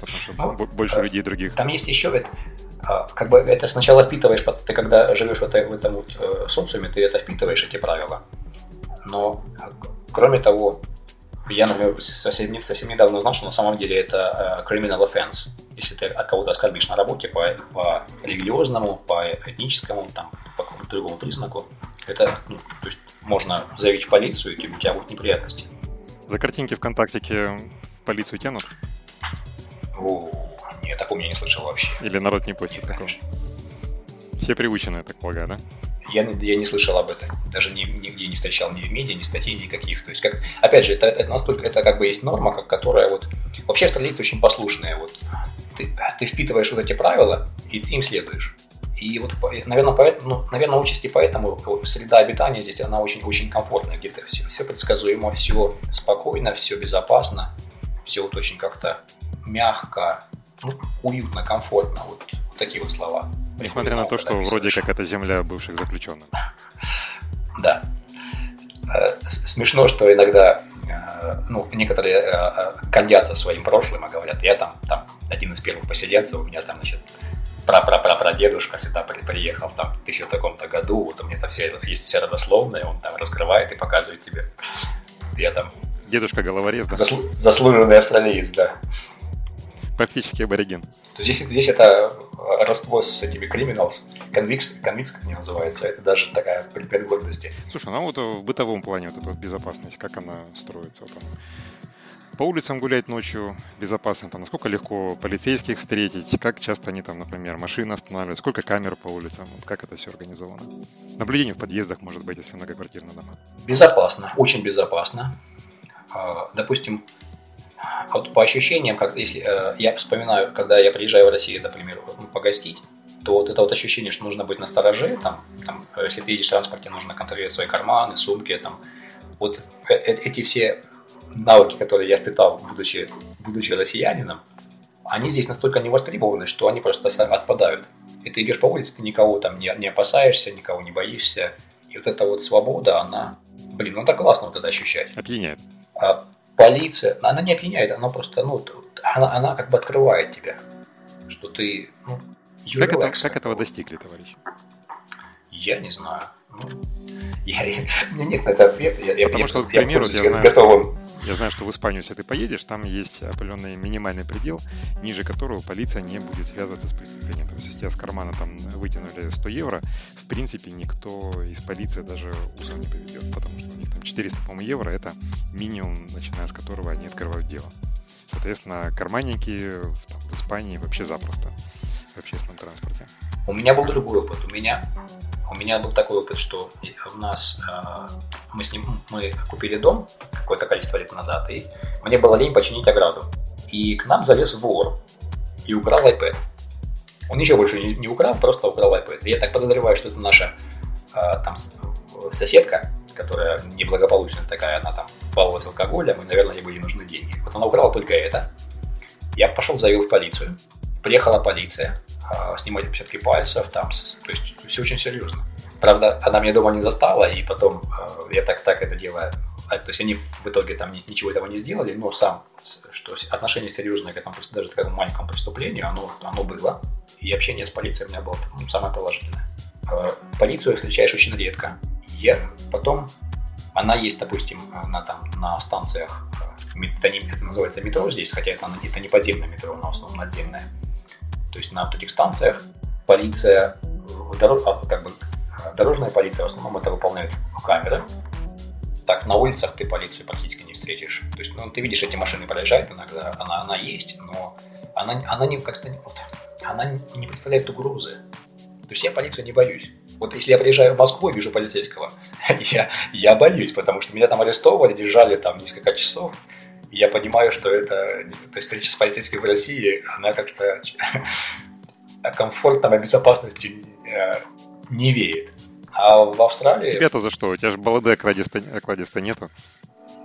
Потому что ну, больше э, людей других. Там есть еще это, а, как бы это сначала впитываешь, ты когда живешь в, этой, в этом вот э, социуме, ты это впитываешь, эти правила. Но, кроме того, я, например, совсем, совсем недавно узнал, что на самом деле это э, criminal offense. Если ты кого-то оскорбишь на работе по, по религиозному, по этническому, там, по какому-то другому признаку, это, ну, то есть можно заявить в полицию, и у тебя будут неприятности. За картинки ВКонтактике в полицию тянут? О, нет, такого я не слышал вообще. Или народ не постит такого? Все приучены, я так полагаю, да? я, я не слышал об этом, даже нигде не встречал ни в медиа, ни статей никаких. То есть, как, опять же, это, это настолько, это как бы есть норма, как, которая вот, вообще австралийцы очень послушные, вот, ты, ты впитываешь вот эти правила, и ты им следуешь. И вот, наверное, поэтому, ну, наверное, участи поэтому среда обитания здесь, она очень-очень комфортная, где-то все, все предсказуемо, все спокойно, все безопасно, все вот очень как-то мягко, ну, уютно, комфортно, вот, вот такие вот слова. Несмотря на то, что вроде как это земля бывших заключенных. Да. Э, смешно, что иногда э, ну, некоторые э, гордятся своим прошлым, и говорят, я там, там один из первых поселенцев, у меня там, значит, пра-пра-пра-прадедушка сюда приехал там в тысяча таком-то году, вот у меня там все есть все родословное, он там раскрывает и показывает тебе. Я там... Дедушка головорез, да? Заслу... Заслуженный австралиец, да. Практически абориген. Здесь, здесь это родство с этими criminals, конвикс, конвикс, как они называются, это даже такая предмет гордости. Слушай, ну вот в бытовом плане вот эта вот безопасность, как она строится? Вот она по улицам гулять ночью безопасно, там, насколько легко полицейских встретить, как часто они там, например, машины останавливают, сколько камер по улицам, вот как это все организовано. Наблюдение в подъездах, может быть, если многоквартирные дома. Безопасно, очень безопасно. А, допустим, вот по ощущениям, как если э, я вспоминаю, когда я приезжаю в Россию, например, ну, погостить, то вот это вот ощущение, что нужно быть на стороже, там, там, если ты едешь в транспорте, нужно контролировать свои карманы, сумки, там, вот э -э эти все навыки, которые я впитал, будучи, будучи россиянином, они здесь настолько не востребованы, что они просто отпадают. И ты идешь по улице, ты никого там не, не опасаешься, никого не боишься. И вот эта вот свобода, она, блин, ну так классно вот это ощущать. Опьяняет. А полиция, она не опьяняет, она просто, ну, она, она как бы открывает тебя, что ты, ну, как, это, как этого достигли, товарищ? Я не знаю. Ну, я, я, у меня нет на это ответа. Я, Потому я, что, я, к примеру, я, я знаю, готовым. Я знаю, что в Испанию, если ты поедешь, там есть определенный минимальный предел, ниже которого полиция не будет связываться с преступлением. То есть, если тебя с кармана там вытянули 100 евро, в принципе, никто из полиции даже усом не поведет, потому что у них там 400, по-моему, евро — это минимум, начиная с которого они открывают дело. Соответственно, карманники там, в Испании вообще запросто в общественном транспорте. У меня был другой опыт. У меня у меня был такой опыт, что у нас э, мы с ним мы купили дом какое-то количество лет назад, и мне было лень починить ограду. И к нам залез вор и украл iPad. Он ничего больше не, не украл, просто украл iPad. Я так подозреваю, что это наша э, там соседка, которая неблагополучная такая, она там баловалась алкоголем, и, наверное, ей были нужны деньги. Вот она украла только это. Я пошел, заявил в полицию. Приехала полиция, э, снимать отпечатки пальцев, там, то есть все очень серьезно. Правда, она меня дома не застала, и потом э, я так так это делаю. А, то есть они в итоге там ничего этого не сделали, но сам, что отношение серьезное к этому, даже к этому маленькому преступлению, оно, оно было. И общение с полицией у меня было ну, самое положительное. Полицию встречаешь очень редко. Я потом, она есть, допустим, на, там, на станциях, это, не, это называется метро здесь, хотя это, это не подземное метро, но в основном надземное. То есть на вот этих станциях полиция, а, как бы, дорожная полиция в основном это выполняет камеры. Так, на улицах ты полицию практически не встретишь. То есть, ну, ты видишь, эти машины проезжают иногда, она, она есть, но она, она не как-то не, вот, она не представляет угрозы. То есть я полицию не боюсь. Вот если я приезжаю в Москву и вижу полицейского, я, я боюсь, потому что меня там арестовывали, держали там несколько часов. И я понимаю, что это... То есть встреча с полицейским в России, она как-то о комфортном и безопасности э, не веет. А в Австралии... Тебе-то за что? У тебя же баллады окладиста нету.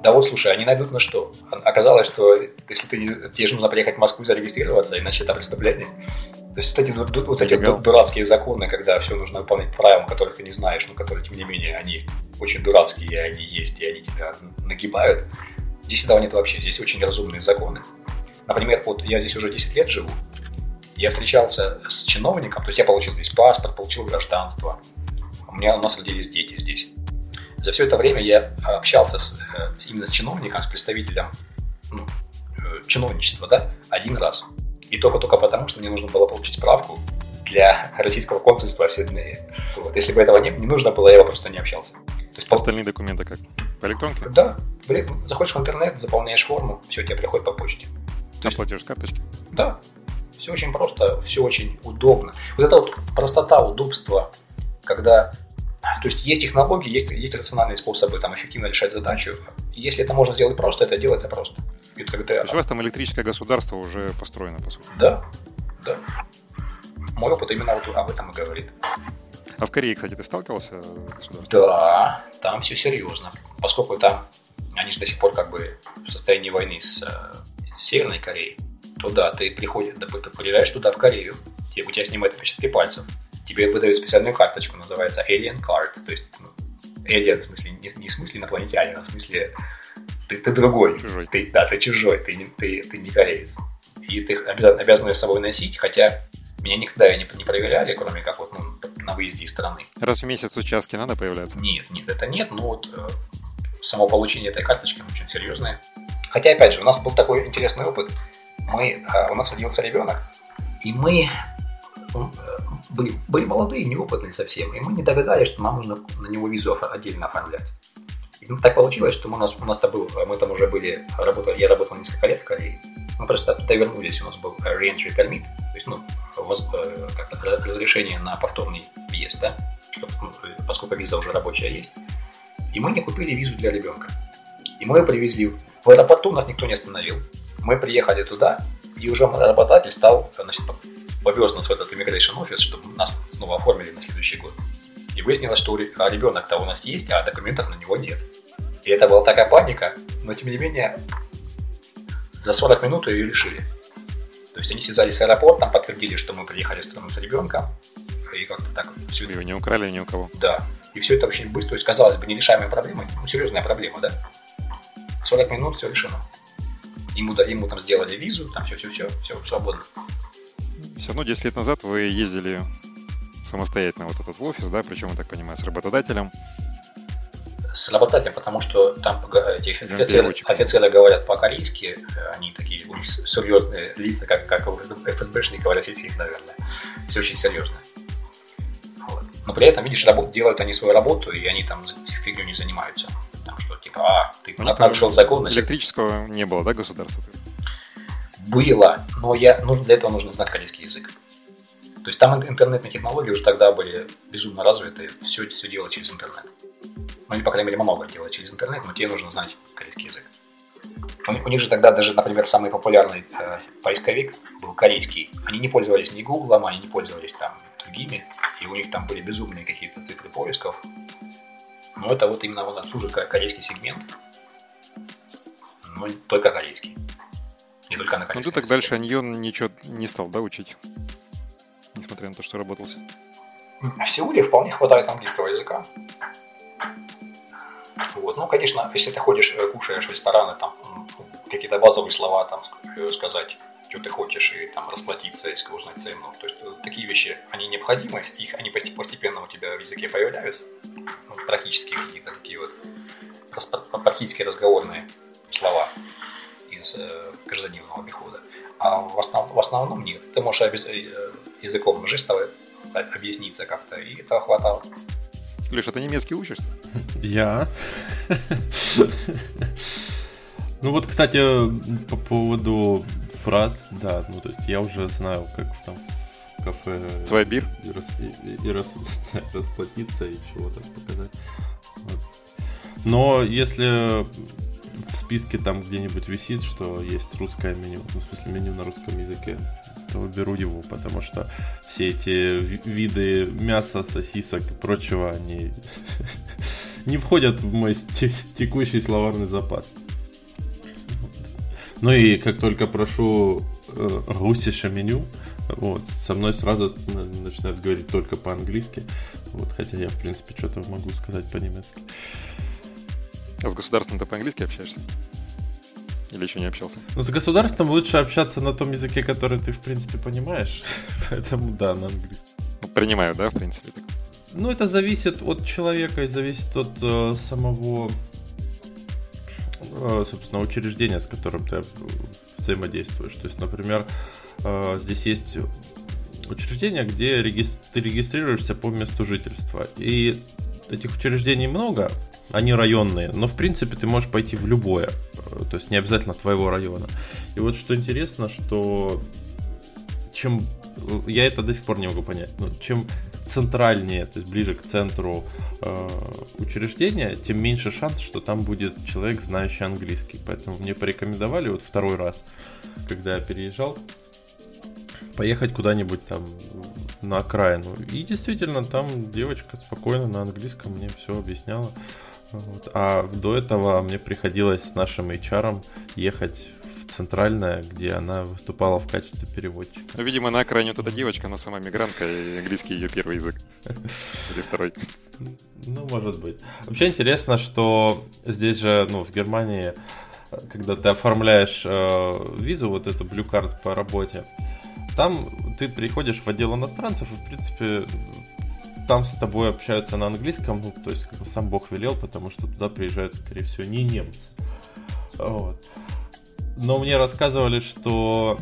Да вот, слушай, они найдут на что. Оказалось, что если ты, тебе же нужно приехать в Москву и зарегистрироваться, иначе это преступление. То есть вот эти, вот эти дурацкие законы, когда все нужно выполнять по правилам, которых ты не знаешь, но которые, тем не менее, они очень дурацкие, и они есть, и они тебя нагибают. Здесь этого нет вообще. Здесь очень разумные законы. Например, вот я здесь уже 10 лет живу, я встречался с чиновником, то есть я получил здесь паспорт, получил гражданство, у меня у нас родились дети здесь. За все это время я общался с, э, именно с чиновником, с представителем ну, э, чиновничества, да, один раз. И только-только потому, что мне нужно было получить справку для российского консульства в Сиднее. Вот. Если бы этого не, не нужно было, я бы просто не общался. То есть остальные документы как? По электронке? Да. Заходишь в интернет, заполняешь форму, все, тебе приходит по почте. То есть... платеж с карточки? Да. Все очень просто, все очень удобно. Вот это вот простота, удобство, когда то есть есть технологии, есть, есть рациональные способы там, эффективно решать задачу. И если это можно сделать просто, это делается просто. И когда... То есть у вас там электрическое государство уже построено, по сути? Да, да. Мой опыт именно вот об этом и говорит. А в Корее, кстати, ты сталкивался с Да, там все серьезно. Поскольку там они же до сих пор как бы в состоянии войны с, с Северной Кореей, то да, ты приходишь, приезжаешь туда, в Корею, тебе, у тебя снимают отпечатки пальцев, тебе выдают специальную карточку, называется Alien Card, то есть ну, Alien в смысле, не, не в смысле инопланетянин, а в смысле ты, ты другой, чужой. Ты, да, ты чужой, ты, не, ты, ты не кореец. И ты обязан, обязан ее с собой носить, хотя меня никогда не, не проверяли, кроме как вот ну, на выезде из страны. Раз в месяц участки надо появляться? Нет, нет, это нет, но вот э, само получение этой карточки очень серьезное. Хотя, опять же, у нас был такой интересный опыт. Мы, э, у нас родился ребенок, и мы э, были, были молодые, неопытные совсем, и мы не догадались, что нам нужно на него визу отдельно оформлять. И так получилось, что у нас, у нас был, мы там уже были, работали, я работал несколько лет в Корее, мы просто оттуда вернулись, у нас был re-entry permit, то есть, ну, воз, как разрешение на повторный въезд, да, чтобы, ну, поскольку виза уже рабочая есть. И мы не купили визу для ребенка. И мы ее привезли. В аэропорту нас никто не остановил. Мы приехали туда, и уже работатель стал, значит, повез нас в этот immigration офис, чтобы нас снова оформили на следующий год. И выяснилось, что а ребенок-то у нас есть, а документов на него нет. И это была такая паника, но тем не менее за 40 минут ее решили. То есть они связались с аэропортом, подтвердили, что мы приехали в страну с ребенком, и как-то так все. Его не украли ни у кого. Да. И все это очень быстро. То есть, казалось бы, нерешаемая проблема, ну, серьезная проблема, да? 40 минут все решено. Ему, да, ему там сделали визу, там все-все-все, все свободно. Все равно 10 лет назад вы ездили самостоятельно вот этот в офис, да, причем, я так понимаю, с работодателем. С работодателем, потому что там эти офицеры, офицеры говорят по-корейски, они такие серьезные лица, как, как у ФСБшников российских, наверное. Все очень серьезно. Вот. Но при этом, видишь, работ, делают они свою работу, и они там фигню не занимаются. Там что, типа, а, ты ну, нарушил закон. Значит... Электрического не было, да, государства? Было, но я, ну, для этого нужно знать корейский язык. То есть там интернетные технологии уже тогда были безумно развиты, все, все делать через интернет. Ну, или, по крайней мере, много делать через интернет, но тебе нужно знать корейский язык. У них, у них же тогда даже, например, самый популярный э, поисковик был корейский. Они не пользовались ни Гуглом, они не пользовались там другими, и у них там были безумные какие-то цифры поисков. Но это вот именно он обслуживает корейский сегмент, но только корейский. Не только на корейском. Ну ты так дальше Аньон ничего не стал, да, учить? Несмотря на то, что работался? В Сеуле вполне хватает английского языка. Вот. Ну, конечно, если ты ходишь, э, кушаешь в рестораны, там какие-то базовые слова там э, сказать, что ты хочешь, и там расплатиться, если узнать цену. То есть э, такие вещи, они необходимы, их, они постепенно у тебя в языке появляются. Ну, практически какие-то такие вот практически разговорные слова э, каждодневного обихода. А в, основ, в основном нет. Ты можешь обез, языком жестов объясниться как-то, и этого хватало. Леша, ты немецкий учишься? Я. Ну вот, кстати, по поводу фраз, да, ну то есть я уже знаю, как там в кафе... Свайбир? И, рас, и, и рас, расплатиться, и чего то показать. Вот. Но если в списке там где-нибудь висит, что есть русское меню, ну, в смысле меню на русском языке, то беру его, потому что все эти виды мяса, сосисок и прочего, они не входят в мой текущий словарный запас. Ну и как только прошу э, меню, вот, со мной сразу начинают говорить только по-английски. Вот, хотя я, в принципе, что-то могу сказать по-немецки. А с государством ты по-английски общаешься? Или еще не общался? Ну, с государством лучше общаться на том языке, который ты, в принципе, понимаешь. Поэтому да, на английском. Ну, принимаю, да, в принципе? Так. Ну, это зависит от человека и зависит от э, самого, э, собственно, учреждения, с которым ты взаимодействуешь. То есть, например, э, здесь есть учреждение, где регистр... ты регистрируешься по месту жительства. И этих учреждений много, они районные, но в принципе ты можешь пойти в любое, э, то есть не обязательно твоего района. И вот что интересно, что чем э, я это до сих пор не могу понять, но чем центральнее, то есть ближе к центру э, учреждения, тем меньше шанс, что там будет человек, знающий английский. Поэтому мне порекомендовали вот второй раз, когда я переезжал, поехать куда-нибудь там на окраину. И действительно, там девочка спокойно на английском мне все объясняла. Вот. А до этого мне приходилось с нашим HR ехать в центральное, где она выступала в качестве переводчика. Ну, видимо, на окраине вот эта девочка, она сама мигрантка, и английский ее первый язык. Или второй. Ну, может быть. Вообще интересно, что здесь же, ну, в Германии, когда ты оформляешь э, визу, вот эту Blue Card по работе, там ты приходишь в отдел иностранцев, и, в принципе, там с тобой общаются на английском, ну, то есть как бы сам Бог велел, потому что туда приезжают, скорее всего, не немцы. Вот. Но мне рассказывали, что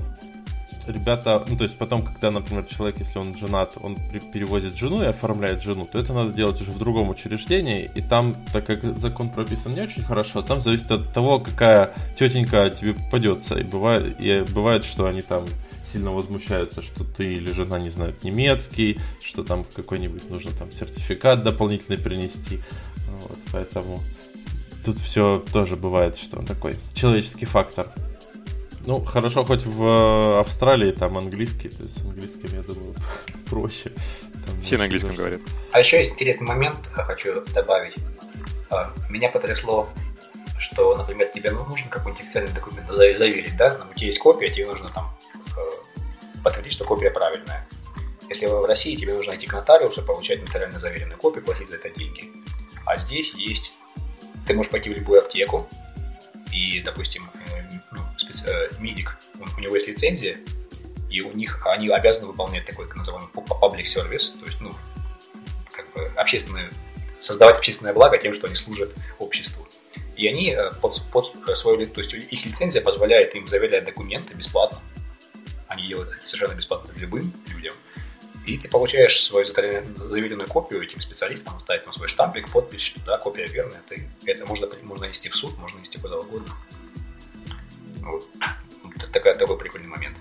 ребята, ну то есть потом, когда, например, человек, если он женат, он перевозит жену и оформляет жену, то это надо делать уже в другом учреждении, и там, так как закон прописан не очень хорошо, там зависит от того, какая тетенька тебе попадется, и бывает, и бывает, что они там сильно возмущаются, что ты или жена не знают немецкий, что там какой-нибудь нужно там сертификат дополнительный принести. Вот, поэтому тут все тоже бывает, что он такой человеческий фактор. Ну, хорошо, хоть в Австралии там английский, то есть с английским, я думаю, проще. Там Все на английском говорят. А еще есть интересный момент, хочу добавить. А, меня потрясло, что, например, тебе нужен какой-нибудь официальный документ заверить, да? у тебя есть копия, тебе нужно там подтвердить, что копия правильная. Если вы в России, тебе нужно идти к нотариусу, получать нотариально заверенную копию, платить за это деньги. А здесь есть... Ты можешь пойти в любую аптеку, и, допустим, ну, специ... медик, он, у него есть лицензия, и у них они обязаны выполнять такой так называемый public service, то есть, ну, как бы общественное, создавать общественное благо тем, что они служат обществу. И они под, под свою, то есть их лицензия позволяет им заверять документы бесплатно. Они делают это совершенно бесплатно любым людям. И ты получаешь свою заверенную копию этим специалистам, ставить на свой штампик, подпись, что да, копия верная. Ты, это можно, можно нести в суд, можно нести куда угодно. Вот. Такая, такой прикольный момент.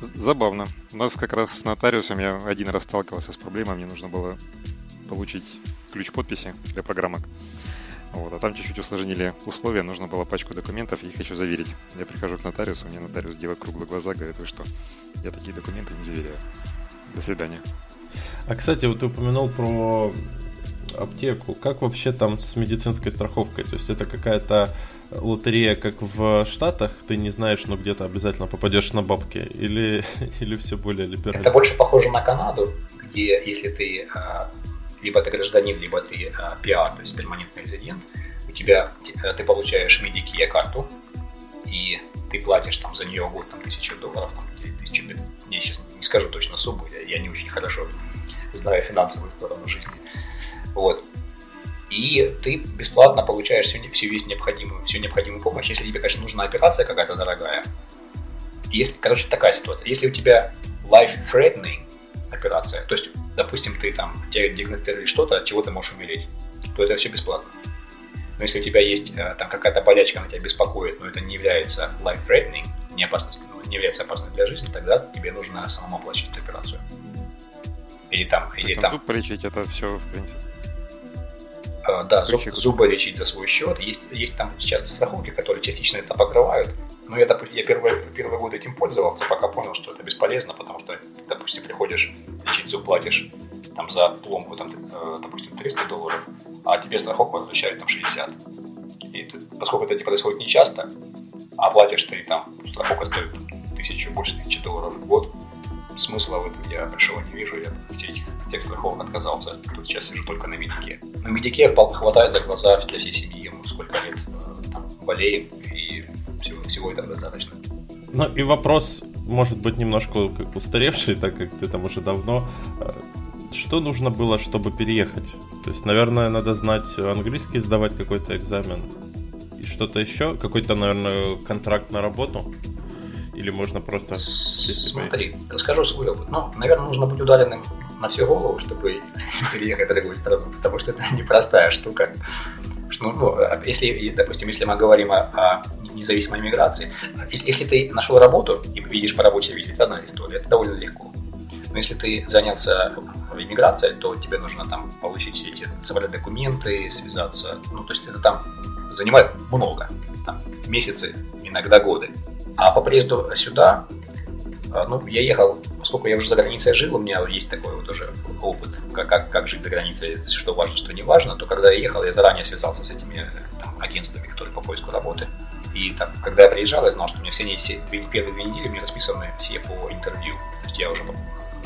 Забавно. У нас как раз с нотариусом я один раз сталкивался с проблемой, мне нужно было получить ключ подписи для программок. Вот, а там чуть-чуть усложнили условия, нужно было пачку документов, и их еще заверить. Я прихожу к нотариусу, мне нотариус делает круглые глаза, говорит, вы что, я такие документы не заверяю. До свидания. А, кстати, вот ты упомянул про аптеку. Как вообще там с медицинской страховкой? То есть это какая-то лотерея, как в Штатах, ты не знаешь, но где-то обязательно попадешь на бабки? Или, или все более либерально? Это больше похоже на Канаду, где если ты а, либо ты гражданин, либо ты пиар, то есть перманентный резидент, у тебя ты получаешь Medicare карту, и ты платишь там за нее год там, тысячу долларов, там, или тысячу, я сейчас не скажу точно сумму, я, я не очень хорошо знаю финансовую сторону жизни. Вот. И ты бесплатно получаешь всю, всю весь необходимую, всю необходимую помощь, если тебе, конечно, нужна операция какая-то дорогая. Если, короче, такая ситуация. Если у тебя life-threatening операция, то есть, допустим, ты там, тебе диагностировали что-то, от чего ты можешь умереть, то это все бесплатно. Но если у тебя есть э, там какая-то болячка, она тебя беспокоит, но это не является life-threatening, не, опасность, ну, не является опасной для жизни, тогда тебе нужно самому оплачивать эту операцию. Или там, или там. Зуб полечить это все, в принципе. Uh, да, зуб, зубы лечить за свой счет. Есть, есть там сейчас страховки, которые частично это покрывают. Но я, я первый, первый год этим пользовался, пока понял, что это бесполезно, потому что, допустим, приходишь лечить зуб, платишь там за пломбу, там, э, допустим, 300 долларов, а тебе страховка возвращает там 60. И ты, поскольку это происходит нечасто, а платишь ты там, страховка стоит тысячу, больше тысячи долларов в год, смысла в этом я большого не вижу, я от этих тех страховок отказался, тут сейчас сижу только на медике. На медике хватает за глаза для всей семьи, ему сколько лет э, там, болеем, и всего, всего этого достаточно. Ну и вопрос, может быть, немножко как устаревший, так как ты там уже давно. Э, что нужно было, чтобы переехать? То есть, наверное, надо знать английский, сдавать какой-то экзамен. И что-то еще? Какой-то, наверное, контракт на работу? Или можно просто... Смотри, расскажу свой опыт. Ну, наверное, нужно быть удаленным на всю голову, чтобы переехать в другую страну, потому что это непростая штука. Что, ну, если, допустим, если мы говорим о, о независимой миграции, если, если ты нашел работу и видишь по рабочей визе, это одна история, это довольно легко. Но если ты занялся иммиграцией, то тебе нужно там получить все эти собрать документы, связаться. Ну, то есть это там занимает много, там, месяцы, иногда годы. А по приезду сюда, а, ну, я ехал, поскольку я уже за границей жил, у меня есть такой вот уже опыт, как, как, как жить за границей, что важно, что не важно, то когда я ехал, я заранее связался с этими там, агентствами, которые по поиску работы. И там, когда я приезжал, я знал, что у меня все, все первые две недели меня расписаны все по интервью. То есть я уже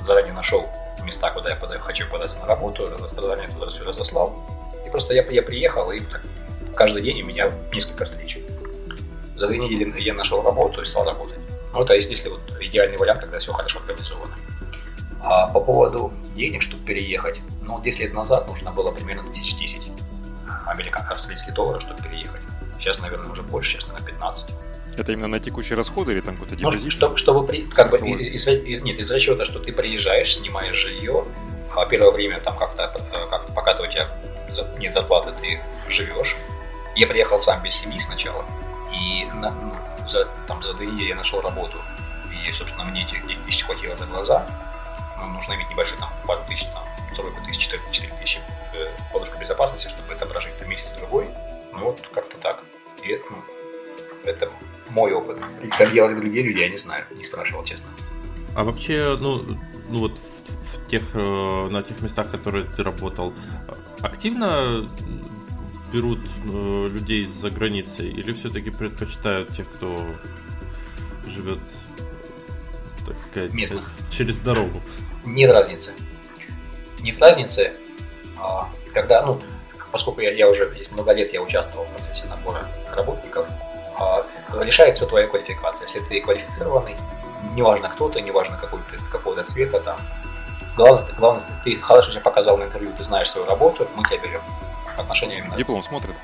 заранее нашел места, куда я подаю, хочу податься на работу, заранее туда все разослал. И просто я, я приехал, и так, каждый день у меня несколько встреч. За две недели я нашел работу и стал работать. Ну, это если, если вот идеальный вариант, когда все хорошо организовано. А по поводу денег, чтобы переехать, ну, 10 лет назад нужно было примерно 1010 американских австралийских долларов, чтобы переехать. Сейчас, наверное, уже больше, сейчас, наверное, 15. Это именно на текущие расходы или там какой-то депозит? Ну, чтобы, чтобы при, как бы, из, из, нет, из расчета, что ты приезжаешь, снимаешь жилье, а первое время там как-то, э, как пока у тебя нет зарплаты, ты живешь. Я приехал сам без семьи сначала, и на, ну, за, там, за две недели я нашел работу, и, собственно, мне этих 10 тысяч хватило за глаза. Ну, нужно иметь небольшой, там, пару тысяч, там, тройку тысяч, четыре, четыре тысячи э, подушку безопасности, чтобы это прожить там месяц-другой. Ну, вот как-то так. И ну, это мой опыт. И как делали другие люди, я не знаю, не спрашивал, честно. А вообще, ну, ну вот в, в тех, э, на тех местах, которые ты работал, активно берут э, людей за границей или все-таки предпочитают тех, кто живет, так сказать, Местно. через дорогу? Нет разницы. Нет разницы, а, когда, ну, поскольку я, я уже здесь много лет я участвовал в процессе набора работников, а решает все твоя квалификация. Если ты квалифицированный, неважно кто ты, неважно какой ты, какого цвета там, главное, главное, ты хорошо себя показал на интервью, ты знаешь свою работу, мы тебя берем. Отношения именно. Диплом смотрят?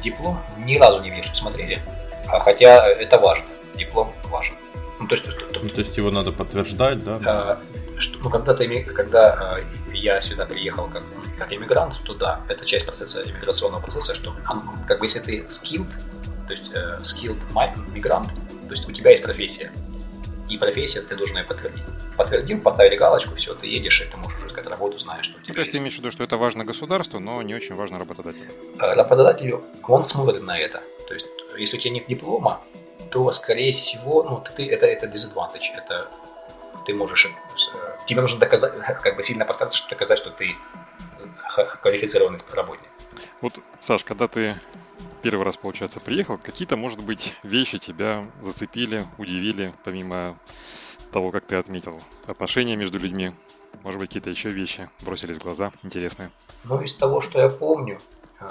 Диплом ни разу не вижу, смотрели. А хотя это важно. Диплом важен. Ну, то есть, то, то, ну, то есть его надо подтверждать, да? А, что, ну, когда, ты, когда а, я сюда приехал как, как иммигрант, то да, это часть процесса, иммиграционного процесса, что как бы если ты skilled, то есть э, skilled мигрант, то есть у тебя есть профессия, и профессия, ты должен ее подтвердить. Подтвердил, поставили галочку, все, ты едешь, и ты можешь уже как работу, знаешь, что у тебя То есть ты имеешь в виду, что это важно государству, но не очень важно работодателю? Э, работодателю, он смотрит на это. То есть, если у тебя нет диплома, то, скорее всего, ну, ты, это, это disadvantage, это ты можешь, э, тебе нужно доказать, как бы сильно постараться, чтобы доказать, что ты э, квалифицированный работник. Вот, Саш, когда ты первый раз, получается, приехал, какие-то, может быть, вещи тебя зацепили, удивили, помимо того, как ты отметил, отношения между людьми, может быть, какие-то еще вещи бросились в глаза интересные? Ну, из того, что я помню, э,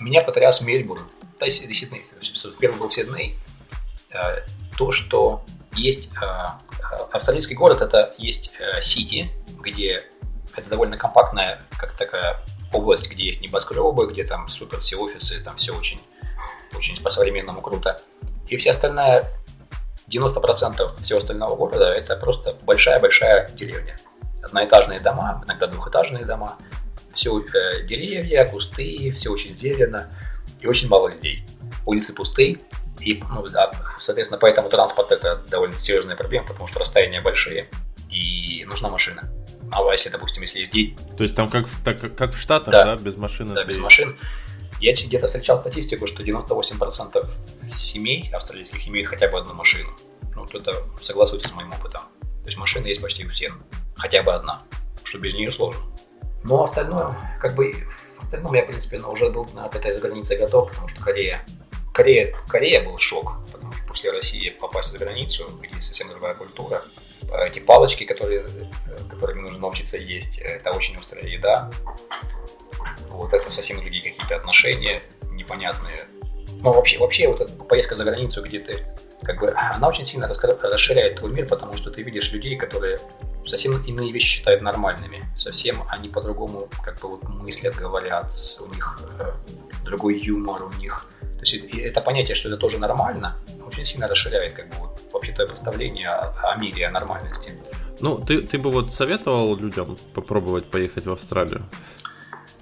меня потряс Мельбурн, да, Сидней, первый был Сидней, э, то, что есть э, австралийский город, это есть Сити, где это довольно компактная, как такая область, где есть небоскребы, где там супер все офисы, там все очень, очень по-современному круто. И вся остальная, 90% всего остального города, это просто большая-большая деревня. Одноэтажные дома, иногда двухэтажные дома, все э, деревья, кусты, все очень зелено и очень мало людей. Улицы пустые, и, ну, да, соответственно, поэтому транспорт это довольно серьезная проблема, потому что расстояния большие, и нужна машина. А в Асе, допустим, если есть день... То есть там как, так, как в Штатах, да, да без машины? Да, без машин. Я где-то встречал статистику, что 98% семей австралийских имеют хотя бы одну машину. Ну, вот это согласуется с моим опытом. То есть машина есть почти у всех. Хотя бы одна. Что без нее сложно. Но остальное, как бы, в остальном я, в принципе, ну, уже был на этой за границей готов, потому что Корея Корея, Корея был шок, потому что после России попасть за границу, где совсем другая культура, эти палочки, которые, которыми нужно научиться есть, это очень острая еда. Вот это совсем другие какие-то отношения непонятные. Но вообще, вообще вот эта поездка за границу, где ты как бы, она очень сильно расширяет твой мир, потому что ты видишь людей, которые совсем иные вещи считают нормальными. Совсем они по-другому как бы вот мыслят, говорят, у них э, другой юмор, у них то есть это понятие, что это тоже нормально, очень сильно расширяет как бы вот вообще твое представление о, о мире, о нормальности. Ну, ты, ты бы вот советовал людям попробовать поехать в Австралию?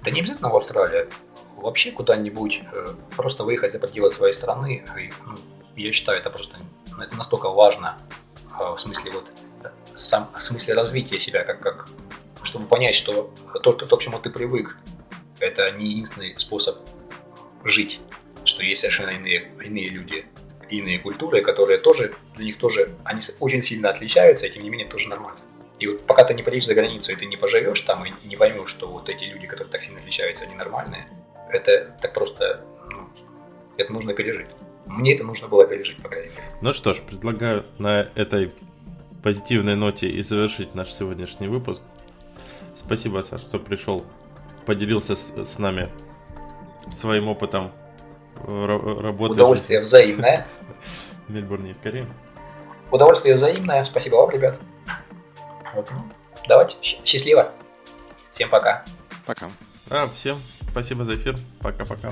Да не обязательно в Австралию. Вообще куда-нибудь э, просто выехать за пределы своей страны, и, ну, я считаю, это просто ну, это настолько важно э, в смысле вот сам, в смысле развития себя, как, как чтобы понять, что то, то, то, к чему ты привык, это не единственный способ жить что есть совершенно иные, иные люди, иные культуры, которые тоже, для них тоже, они очень сильно отличаются, и тем не менее тоже нормально. И вот пока ты не поедешь за границу, и ты не поживешь там, и не поймешь, что вот эти люди, которые так сильно отличаются, они нормальные, это так просто, ну, это нужно пережить. Мне это нужно было пережить, по крайней мере. Ну что ж, предлагаю на этой позитивной ноте и завершить наш сегодняшний выпуск. Спасибо, Саш, что пришел, поделился с, с нами своим опытом работаешь... Удовольствие взаимное. В Мельбурне и в Корее. Удовольствие взаимное. Спасибо вам, ребят. Вот. Давайте. Счастливо. Всем пока. Пока. А, всем спасибо за эфир. Пока-пока.